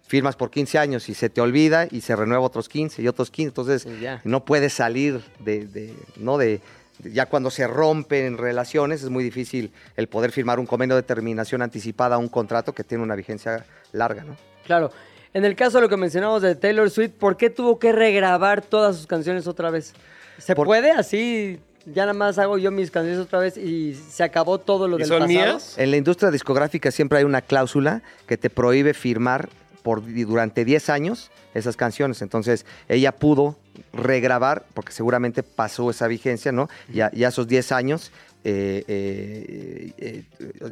firmas por 15 años y se te olvida y se renueva otros 15 y otros 15. Entonces, no puedes salir de, de- ¿no? De- ya cuando se rompen relaciones es muy difícil el poder firmar un convenio de terminación anticipada a un contrato que tiene una vigencia larga, ¿no? Claro. En el caso de lo que mencionamos de Taylor Swift, ¿por qué tuvo que regrabar todas sus canciones otra vez? ¿Se Por- puede así? Ya nada más hago yo mis canciones otra vez y se acabó todo lo ¿Y del son pasado. mías? En la industria discográfica siempre hay una cláusula que te prohíbe firmar por durante 10 años esas canciones. Entonces, ella pudo regrabar, porque seguramente pasó esa vigencia, ¿no? Ya, ya esos 10 años, eh, eh,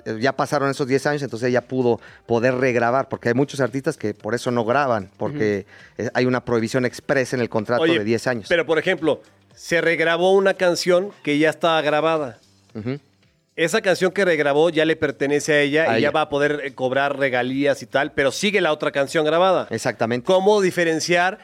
eh, ya pasaron esos 10 años, entonces ella pudo poder regrabar, porque hay muchos artistas que por eso no graban, porque hay una prohibición expresa en el contrato Oye, de 10 años. Pero, por ejemplo, se regrabó una canción que ya estaba grabada. Esa canción que regrabó ya le pertenece a ella A y ya ella. va a poder cobrar regalías y tal, pero sigue la otra canción grabada. Exactamente. ¿Cómo diferenciar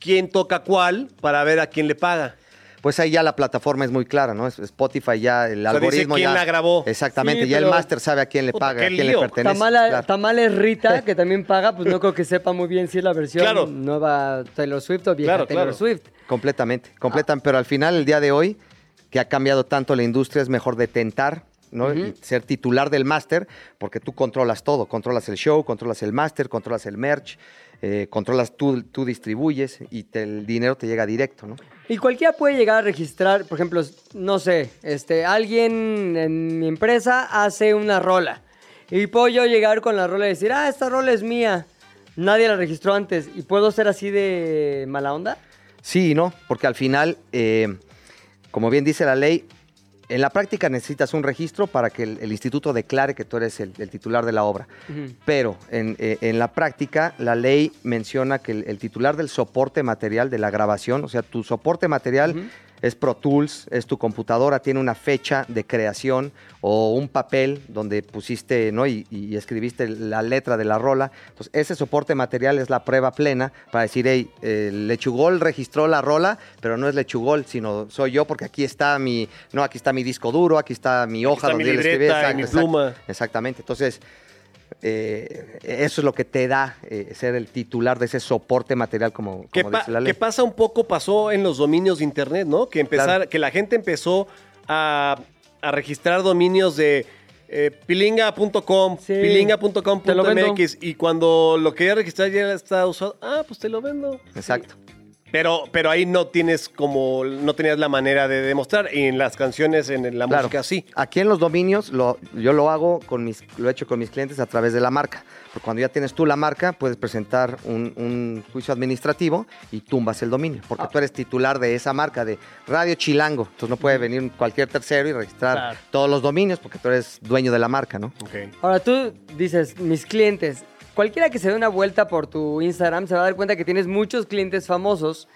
quién toca cuál para ver a quién le paga? Pues ahí ya la plataforma es muy clara, ¿no? Spotify ya, el sea, dice algoritmo quién ya... la grabó. Exactamente, Sí, ya el máster sabe a quién le paga, a quién lío. le pertenece. Tamala, claro. Tamales Rita, que también paga, pues no creo que sepa muy bien si es la versión Claro. nueva Taylor Swift o vieja Claro, Taylor claro. Swift. Completamente, completan, pero al final, el día de hoy, que ha cambiado tanto la industria, es mejor detentar, ¿no? Y ser titular del máster, porque tú controlas todo, controlas el show, controlas el máster, controlas el merch, eh, controlas tú, tú distribuyes y te- el dinero te llega directo, ¿no? Y cualquiera puede llegar a registrar, por ejemplo, no sé, este, alguien en mi empresa hace una rola. Y puedo yo llegar con la rola y decir, ah, esta rola es mía. Nadie la registró antes. ¿Y puedo ser así de mala onda? Sí no, porque al final, eh, como bien dice la ley, en la práctica necesitas un registro para que el, el instituto declare que tú eres el, el titular de la obra. Pero en, eh, en la práctica, la ley menciona que el, el titular del soporte material de la grabación, o sea, tu soporte material es Pro Tools, es tu computadora, tiene una fecha de creación o un papel donde pusiste ¿no? y, y escribiste la letra de la rola. Entonces, ese soporte material es la prueba plena para decir, hey, eh, Lechugol registró la rola, pero no es Lechugol, sino soy yo porque aquí está mi, no, aquí está mi disco duro, aquí está mi hoja está donde escribí. libreta mi pluma. Exactamente. Entonces, eh, eso es lo que te da eh, ser el titular de ese soporte material, como, ¿Qué, como pa- dice la ley. qué pasa un poco pasó en los dominios de internet, ¿no? Que empezar, Claro. que la gente empezó a, a registrar dominios de eh, pilinga.com, Sí, pilinga.com.mx y cuando lo quería registrar ya está usado, ah, pues te lo vendo. Exacto. Pero, pero ahí no tienes como, no tenías la manera de demostrar y en las canciones, en la Claro. música sí. Aquí en los dominios lo, yo lo hago con mis, lo he hecho con mis clientes a través de la marca. Porque cuando ya tienes tú la marca, puedes presentar un, un juicio administrativo y tumbas el dominio. Porque Ah. tú eres titular de esa marca de Radio Chilango. Entonces no puede venir cualquier tercero y registrar Claro. todos los dominios porque tú eres dueño de la marca, ¿no? Ahora tú dices, mis clientes, cualquiera que se dé una vuelta por tu Instagram se va a dar cuenta que tienes muchos clientes famosos.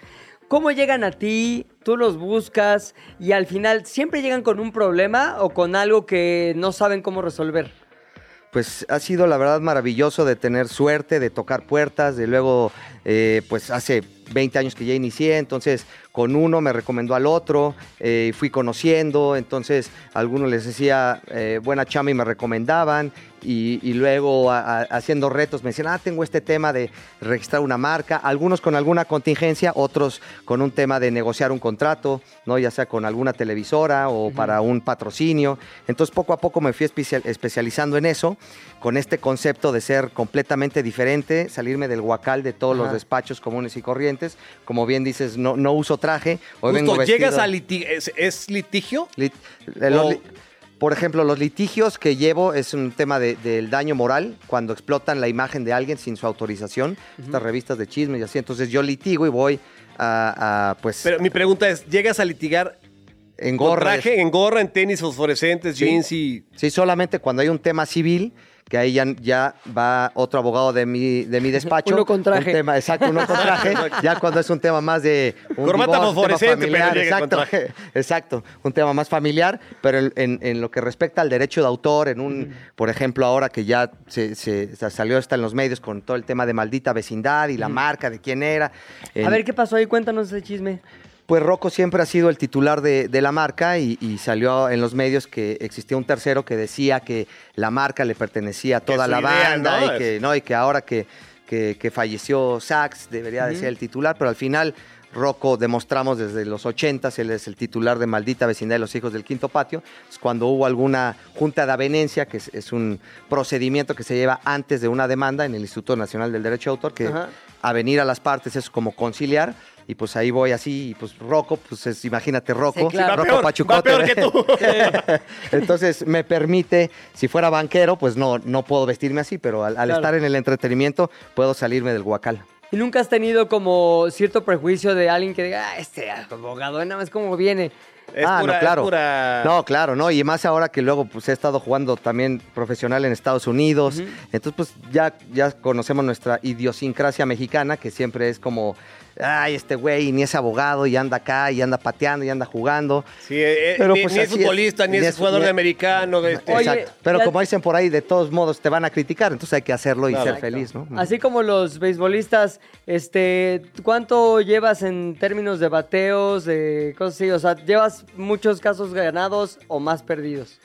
¿Cómo llegan a ti? ¿Tú los buscas? Y al final, ¿siempre llegan con un problema o con algo que no saben cómo resolver? Pues ha sido la verdad maravilloso de tener suerte, de tocar puertas, de luego, eh, pues hace 20 años que ya inicié, entonces con uno me recomendó al otro, eh, fui conociendo, entonces algunos les decía eh, buena chama y me recomendaban, y, y luego a- a- haciendo retos me decían, ah, tengo este tema de registrar una marca, algunos con alguna contingencia, otros con un tema de negociar un contrato, ¿no? ya sea con alguna televisora o para un patrocinio. Entonces poco a poco me fui especia- especializando en eso, con este concepto de ser completamente diferente, salirme del huacal de todos los despachos comunes y corrientes. Como bien dices, no, no uso traje. Hoy Justo, vengo llegas a litigio, ¿es, es litigio? Lit- O- por ejemplo, los litigios que llevo es un tema de- del daño moral, cuando explotan la imagen de alguien sin su autorización, estas revistas de chismes y así. Entonces yo litigo y voy a, a, pues, Pero mi pregunta es, ¿llegas a litigar en con gorra. traje, en gorra, en tenis fosforescentes, Sí. jeans y... Sí, solamente cuando hay un tema civil, que ahí ya, ya va otro abogado de mi, de mi [laughs] despacho. Uno con traje. Un tema, exacto, uno con traje. [laughs] ya cuando es un tema más de. Un Corbata divorcio, un tema familiar, exacto, traje. [laughs] exacto, un tema más familiar, pero en, en- en lo que respecta al derecho de autor, en un, por ejemplo, ahora que ya se, se- se salió hasta en los medios con todo el tema de maldita vecindad y la marca de quién era. A en- ver, ¿qué pasó ahí? Cuéntanos ese chisme. Pues Rocco siempre ha sido el titular de, de la marca y, y salió en los medios que existía un tercero que decía que la marca le pertenecía a toda la idea, banda ¿no? y, que, ¿no? y que ahora que, que, que falleció Sachs, debería de ser el titular, pero al final Rocco demostramos desde los 80, él es el titular de Maldita Vecindad de los Hijos del Quinto Patio. Es cuando hubo alguna junta de avenencia, que es, es un procedimiento que se lleva antes de una demanda en el Instituto Nacional del Derecho de Autor, que a venir a las partes es como conciliar. Y pues ahí voy así, y pues Rocco, pues es- imagínate Rocco, Sí, claro. Rocco peor, va Pachucote. peor que tú. [laughs] Entonces me permite, si fuera banquero, pues no, no puedo vestirme así, pero al, al Claro. estar en el entretenimiento puedo salirme del guacal. ¿Y nunca has tenido como cierto prejuicio de alguien que diga, ah, este abogado, nada más cómo viene? Es ah, pura- no, claro. es pura- No, claro, no. Y más ahora que luego pues he estado jugando también profesional en Estados Unidos. Entonces, pues ya, ya conocemos nuestra idiosincrasia mexicana, que siempre es como, ay, este güey ni es abogado y anda acá y anda pateando y anda jugando. Sí, eh, eh, Pero, ni, pues, ni es futbolista, ni, Ni es jugador ni- de americano. este, Oye, Exacto. Pero ya- como dicen por ahí, de todos modos te van a criticar, entonces hay que hacerlo y Claro. ser feliz, ¿no? Así como los beisbolistas, este, ¿cuánto llevas en términos de bateos, de cosas así? O sea, ¿llevas muchos casos ganados o más perdidos?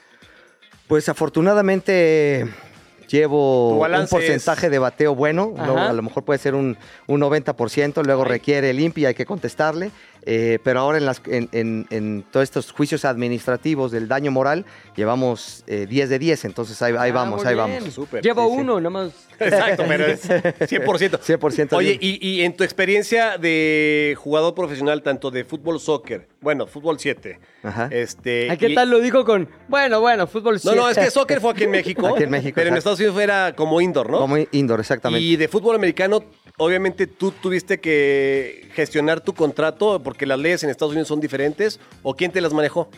Pues afortunadamente Tu llevo un porcentaje de bateo bueno, luego a lo mejor puede ser un, un 90%, luego requiere limpia y hay que contestarle, eh, pero ahora en, las, en, en- en todos estos juicios administrativos del daño moral llevamos eh, 10 de 10, entonces ahí, ahí Ah, vamos, ahí bien. vamos. Llevo sí, sí. uno, nada más. [laughs] Exacto, pero es [laughs] 100%. 100% Oye, y, y en tu experiencia de jugador profesional, tanto de fútbol, soccer, bueno, fútbol 7, Ajá. este... ¿A qué y- tal lo dijo con, bueno, bueno, fútbol No, no, es siete"? que soccer fue aquí en México. [laughs] Aquí en México, Pero en exacto. Estados Unidos era como indoor, ¿no? Como indoor, exactamente. Y de fútbol americano, obviamente tú tuviste que gestionar tu contrato porque las leyes en Estados Unidos son diferentes. ¿O quién te las manejó?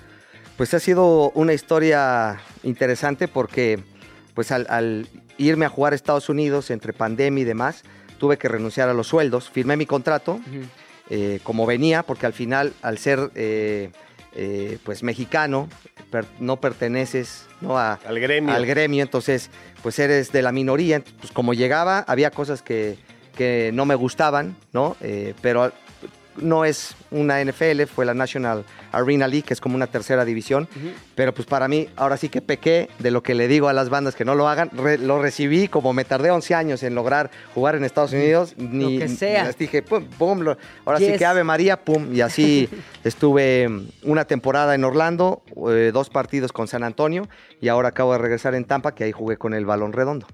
Pues ha sido una historia interesante porque pues al, al irme a jugar a Estados Unidos entre pandemia y demás, tuve que renunciar a los sueldos, firmé mi contrato eh, como venía, porque al final al ser eh, eh, pues mexicano, per- no perteneces ¿no? a, Al gremio. al gremio, entonces pues eres de la minoría, pues como llegaba había cosas que, que no me gustaban, ¿no? Eh, pero no es una NFL, fue la National Arena League, que es como una tercera división, pero pues para mí ahora sí que pequé de lo que le digo a las bandas que no lo hagan, Re- lo recibí como me tardé 11 años en lograr jugar en Estados Unidos, ni que sea. les dije, pum, pum, lo- ahora sí que Ave María, pum, y así [laughs] estuve mm, una temporada en Orlando, eh, dos partidos con San Antonio, y ahora acabo de regresar en Tampa, que ahí jugué con el balón redondo.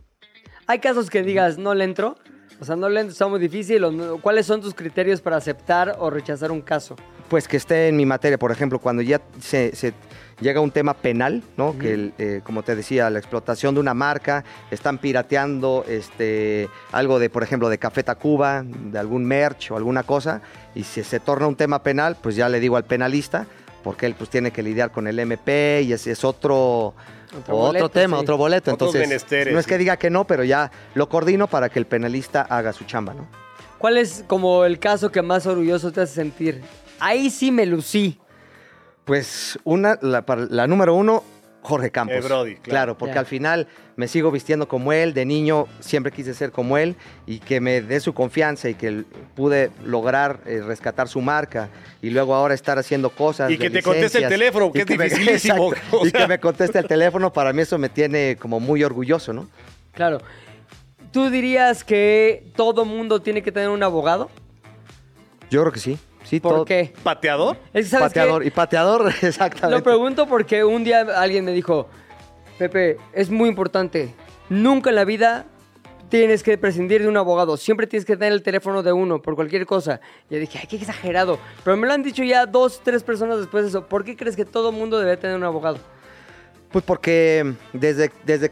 ¿Hay casos que digas, no le entro? O sea, no le está muy difícil. ¿Cuáles son tus criterios para aceptar o rechazar un caso? Pues que esté en mi materia, por ejemplo, cuando ya se, se llega un tema penal, ¿no? Que, el, eh, como te decía, la explotación de una marca, están pirateando este, algo de, por ejemplo, de Café Tacuba, de algún merch o alguna cosa, y si se torna un tema penal, pues ya le digo al penalista, porque él pues tiene que lidiar con el MP y es, es otro... Otro boleto, tema, sí. otro boleto. Otros Entonces, menesteres, no es sí. que diga que no, pero ya lo coordino para que el penalista haga su chamba, ¿no? ¿Cuál es como el caso que más orgulloso te hace sentir? Ahí sí me lucí. Pues una, la número uno, Jorge Campos. Brody, claro. porque al final me sigo vistiendo como él, de niño siempre quise ser como él y que me dé su confianza y que pude lograr eh, rescatar su marca y luego ahora estar haciendo cosas. Y de que te conteste el teléfono, que es me- [laughs] dificilísimo, Exacto, o y que me conteste el teléfono, para mí eso me tiene como muy orgulloso, ¿no? Claro. ¿Tú dirías que todo mundo tiene que tener un abogado? Yo creo que sí. Sí ¿Por todo- qué? ¿Pateador? Es que, ¿sabes qué? Pateador. Y pateador, [laughs] exactamente. Lo pregunto porque un día alguien me dijo, Pepe, es muy importante. Nunca en la vida tienes que prescindir de un abogado. Siempre tienes que tener el teléfono de uno por cualquier cosa. Y yo dije, ay, qué exagerado. Pero me lo han dicho ya dos, tres personas después de eso. ¿Por qué crees que todo mundo debe tener un abogado? Pues porque desde, desde,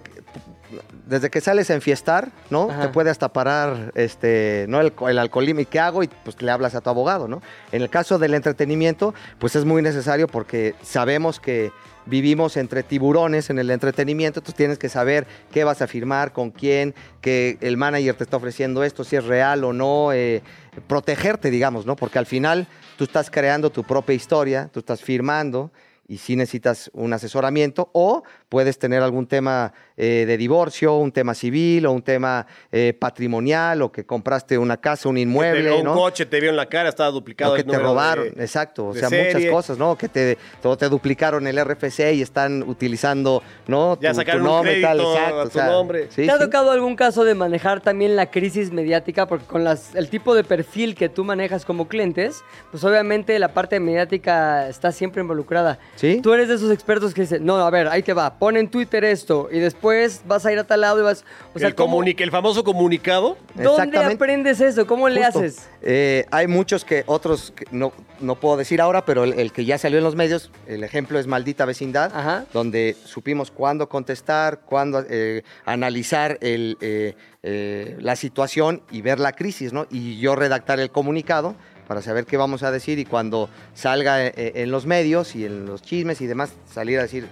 desde que sales a enfiestar, ¿no? Ajá. Te puede hasta parar este, ¿no? el, el alcoholismo y qué hago y pues le hablas a tu abogado, ¿no? En el caso del entretenimiento, pues es muy necesario porque sabemos que vivimos entre tiburones en el entretenimiento, entonces tienes que saber qué vas a firmar, con quién, que el manager te está ofreciendo esto, si es real o no, eh, protegerte, digamos, ¿no? Porque al final tú estás creando tu propia historia, tú estás firmando y sí necesitas un asesoramiento o puedes tener algún tema eh, de divorcio, un tema civil o un tema eh, patrimonial o que compraste una casa, un Te inmueble, vio un ¿no? coche, te vio en la cara, estaba duplicado. O que el te robaron, de- exacto, o sea, muchas cosas, ¿no? Que te, te duplicaron el RFC y están utilizando, ¿no? Ya sacaron un crédito a tu nombre. sí, ¿Te ha sí. tocado algún caso de manejar también la crisis mediática? Porque con las, el tipo de perfil que tú manejas como clientes, pues obviamente la parte mediática está siempre involucrada. Sí. Tú eres de esos expertos que dicen, no, a ver, ahí te va, pon en Twitter esto y después vas a ir a tal lado y vas... O sea, el, ¿cómo- comuni- el famoso comunicado. ¿dónde aprendes eso? ¿Cómo le Justo. haces? Eh, hay muchos que otros que no, no puedo decir ahora, pero el, el que ya salió en los medios, el ejemplo es Maldita Vecindad, Ajá. donde supimos cuándo contestar, cuándo eh, analizar el, eh, eh, la situación y ver la crisis, ¿no? Y yo redactar el comunicado para saber qué vamos a decir y cuando salga en los medios y en los chismes y demás, salir a decir,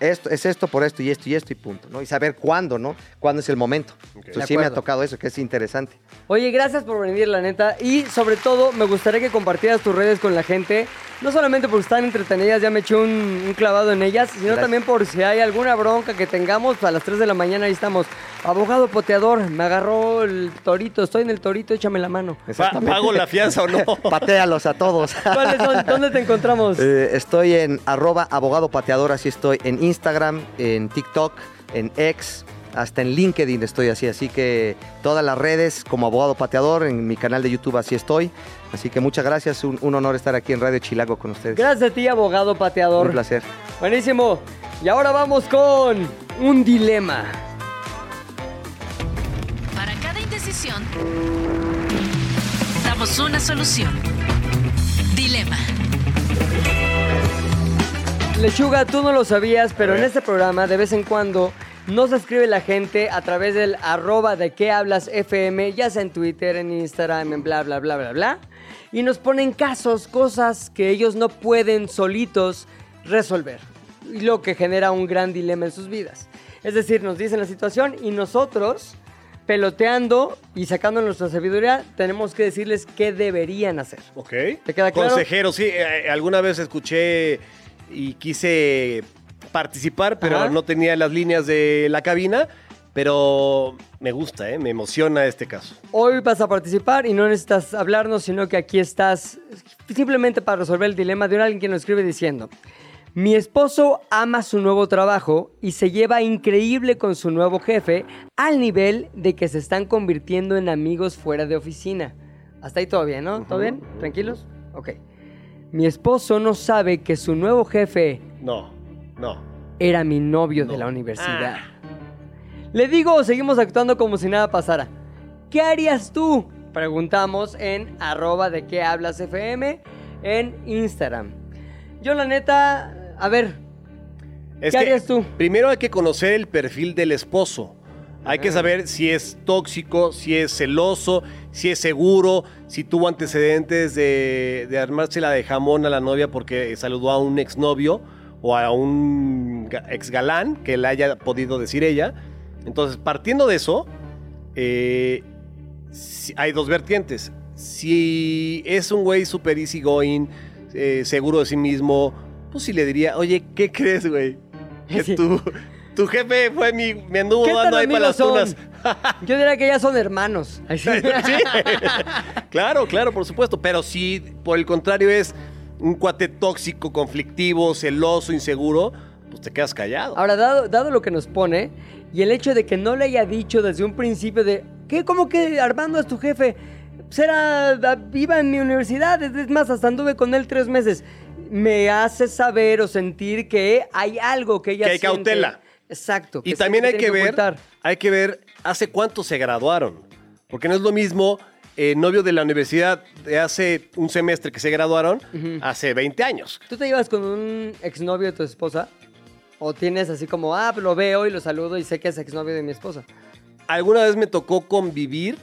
esto, es esto por esto y esto y esto y punto, ¿no? Y saber cuándo, ¿no? Cuándo es el momento. Entonces, De sí me ha tocado eso, que es interesante. Oye, gracias por venir, la neta. Y sobre todo, me gustaría que compartieras tus redes con la gente. No solamente porque están entretenidas, ya me eché un, un clavado en ellas, sino Gracias. también por si hay alguna bronca que tengamos. A las 3 de la mañana ahí estamos. Abogado poteador, me agarró el torito, estoy en el torito, échame la mano. Pa- ¿Pago la fianza o no? [laughs] Patéalos a todos. ¿Cuáles son? ¿Dónde te encontramos? [laughs] Eh, estoy en arroba abogado pateador, así estoy en Instagram, en TikTok, en X, hasta en LinkedIn estoy así. Así que todas las redes como abogado pateador, en mi canal de YouTube así estoy. Así que muchas gracias, un, un honor estar aquí en Radio Chilago con ustedes. Gracias a ti, abogado pateador. Un placer. Buenísimo. Y ahora vamos con un dilema. Para cada indecisión, damos una solución. Dilema. Lechuga, tú no lo sabías, pero en este programa de vez en cuando nos escribe la gente a través del arroba de qué hablas FM, ya sea en Twitter, en Instagram, en bla, bla, bla, bla, bla. Y nos ponen casos, cosas que ellos no pueden solitos resolver. Y lo que genera un gran dilema en sus vidas. Es decir, nos dicen la situación y nosotros, peloteando y sacando nuestra sabiduría, tenemos que decirles qué deberían hacer. Ok. ¿Te queda claro? Consejero, sí. eh, alguna vez escuché y quise participar, pero Ajá. no tenía las líneas de la cabina. Pero me gusta, ¿eh? me emociona este caso. Hoy vas a participar y no necesitas hablarnos, sino que aquí estás simplemente para resolver el dilema de alguien que nos escribe diciendo, mi esposo ama su nuevo trabajo y se lleva increíble con su nuevo jefe al nivel de que se están convirtiendo en amigos fuera de oficina. Hasta ahí todo bien, ¿no? ¿Todo bien? ¿Tranquilos? Ok. Mi esposo no sabe que su nuevo jefe No, no. era mi novio de la universidad. Le digo o seguimos actuando como si nada pasara. ¿Qué harías tú? Preguntamos en arroba de qué hablas FM en Instagram. Yo la neta, a ver, Es ¿Qué que harías tú? Primero hay que conocer el perfil del esposo. Hay que saber si es tóxico, si es celoso, si es seguro, si tuvo antecedentes de, de armársela de jamón a la novia porque saludó a un exnovio o a un ga- exgalán que le haya podido decir ella. Entonces, partiendo de eso, eh, hay dos vertientes. Si es un güey super easy going, eh, seguro de sí mismo, pues sí le diría, oye, ¿qué crees, güey? Que [laughs] Sí. tu, tu jefe fue mi, me anduvo ¿qué tan dando ahí para las son? tunas. Yo diría que ya son hermanos. Sí. [laughs] Sí. claro, claro, por supuesto. Pero si por el contrario es un cuate tóxico, conflictivo, celoso, inseguro, pues te quedas callado. Ahora, dado, dado lo que nos pone y el hecho de que no le haya dicho desde un principio de, ¿qué? ¿Cómo que Armando es tu jefe? Pues era, iba en mi universidad, es más, hasta anduve con él tres meses. Me hace saber o sentir que hay algo que ella Que hay siente. cautela. Exacto. Y también hay que ver, ocultar. hay que ver hace cuánto se graduaron. Porque no es lo mismo eh, novio de la universidad de hace un semestre que se graduaron, hace 20 años. ¿Tú te llevas con un exnovio de tu esposa? ¿O tienes así como, ah, lo veo y lo saludo y sé que es exnovio de mi esposa? Alguna vez me tocó convivir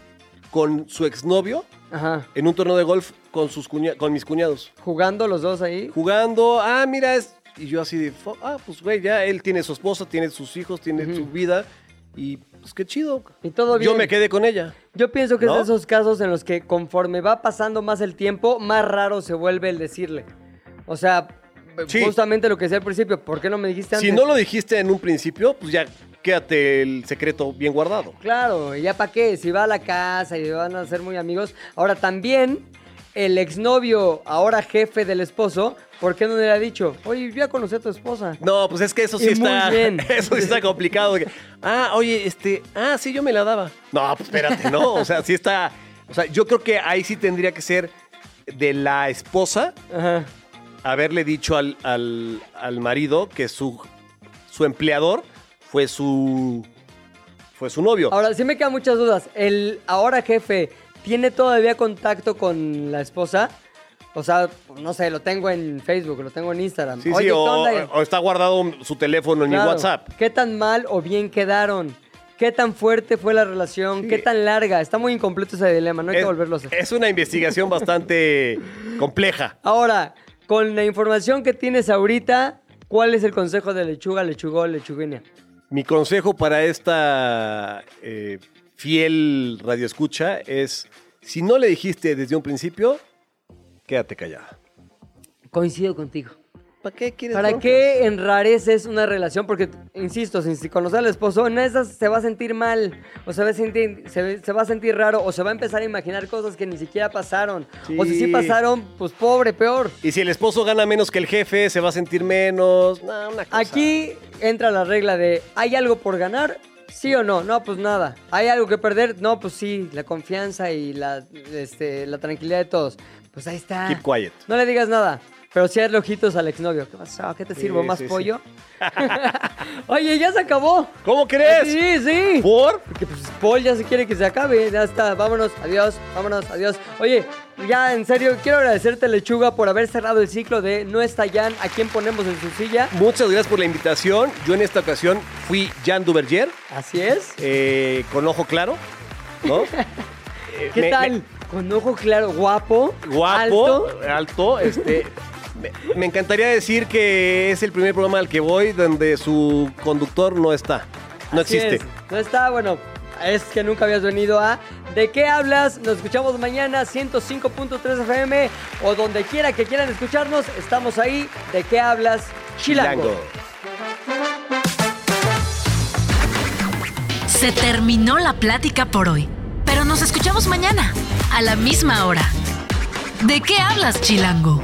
con su exnovio Ajá. en un torneo de golf con, sus cuña- con mis cuñados. Jugando los dos ahí. Jugando, ah, mira, es... Y yo así de, "Fo- ah, pues güey, ya él tiene su esposa, tiene sus hijos, tiene su vida. Y pues qué chido. Y todo bien. Yo me quedé con ella. Yo pienso que ¿No? es de esos casos en los que conforme va pasando más el tiempo, más raro se vuelve el decirle. O sea, Sí. justamente lo que decía al principio, ¿por qué no me dijiste antes? Si no lo dijiste en un principio, pues ya quédate el secreto bien guardado. Claro, ¿y ya para qué? Si va a la casa y van a ser muy amigos. Ahora también, el exnovio, ahora jefe del esposo, ¿por qué no le ha dicho? Oye, yo ya conocí a tu esposa. No, pues es que eso sí Y muy está. bien. [laughs] Eso sí está complicado. Ah, oye, este. Ah, sí, yo me la daba. No, pues espérate, no. O sea, sí está. O sea, yo creo que ahí sí tendría que ser de la esposa Ajá. haberle dicho al, al, al marido que su, su empleador fue su. fue su novio. Ahora, sí me quedan muchas dudas. ¿El ahora jefe tiene todavía contacto con la esposa? O sea, no sé, lo tengo en Facebook, lo tengo en Instagram. sí, Oye, sí, ¿qué o, onda? o está guardado su teléfono en mi Claro. WhatsApp. ¿Qué tan mal o bien quedaron? ¿Qué tan fuerte fue la relación? Sí. ¿Qué tan larga? Está muy incompleto ese dilema, no hay que volverlo a hacer. es una investigación bastante [laughs] compleja. Ahora, con la información que tienes ahorita, ¿cuál es el consejo de lechuga, lechugón, lechuguina? Mi consejo para esta eh, fiel radioescucha es, si no le dijiste desde un principio, quédate callada. Coincido contigo. ¿Para qué quieres ¿Para broncas? qué enrareces una relación? Porque, insisto, si, si conoces al esposo, en esas se va a sentir mal, o se va, a sentir, se, se va a sentir raro, o se va a empezar a imaginar cosas que ni siquiera pasaron. O si sí Sí. pasaron, pues pobre, peor. Y si el esposo gana menos que el jefe, se va a sentir menos. No, una cosa. Aquí entra la regla de, ¿hay algo por ganar? ¿Sí o no? No, pues nada. ¿Hay algo que perder? No, pues sí, la confianza y la, este, la tranquilidad de todos. Pues ahí está. Keep quiet. No le digas nada. Pero sí hazle ojitos al exnovio. ¿Qué pasó? ¿Qué te sirvo? Sí, ¿Más sí, sí. pollo? [laughs] [laughs] Oye, ya se acabó. ¿Cómo crees? Sí, sí. ¿Por? Porque pues Paul ya se quiere que se acabe. Ya está. Vámonos. Adiós. Vámonos. Adiós. Oye, ya en serio, quiero agradecerte, Lechuga, por haber cerrado el ciclo de No está Jan, a quién ponemos en su silla. Muchas gracias por la invitación. Yo en esta ocasión fui Jan Duverger, Así es. eh, con ojo claro, ¿no? [laughs] Eh, ¿Qué me- tal? me- Con ojo claro, guapo. guapo, Alto. alto, este. Me, me encantaría decir que es el primer programa al que voy donde su conductor no está. No Así existe. es. No está, bueno. Es que nunca habías venido a ¿De qué hablas? Nos escuchamos mañana 105.3 FM o donde quiera que quieran escucharnos, estamos ahí. ¿De qué hablas? Chilango. Chilango. Se terminó la plática por hoy, pero nos escuchamos mañana, a la misma hora. ¿De qué hablas, Chilango?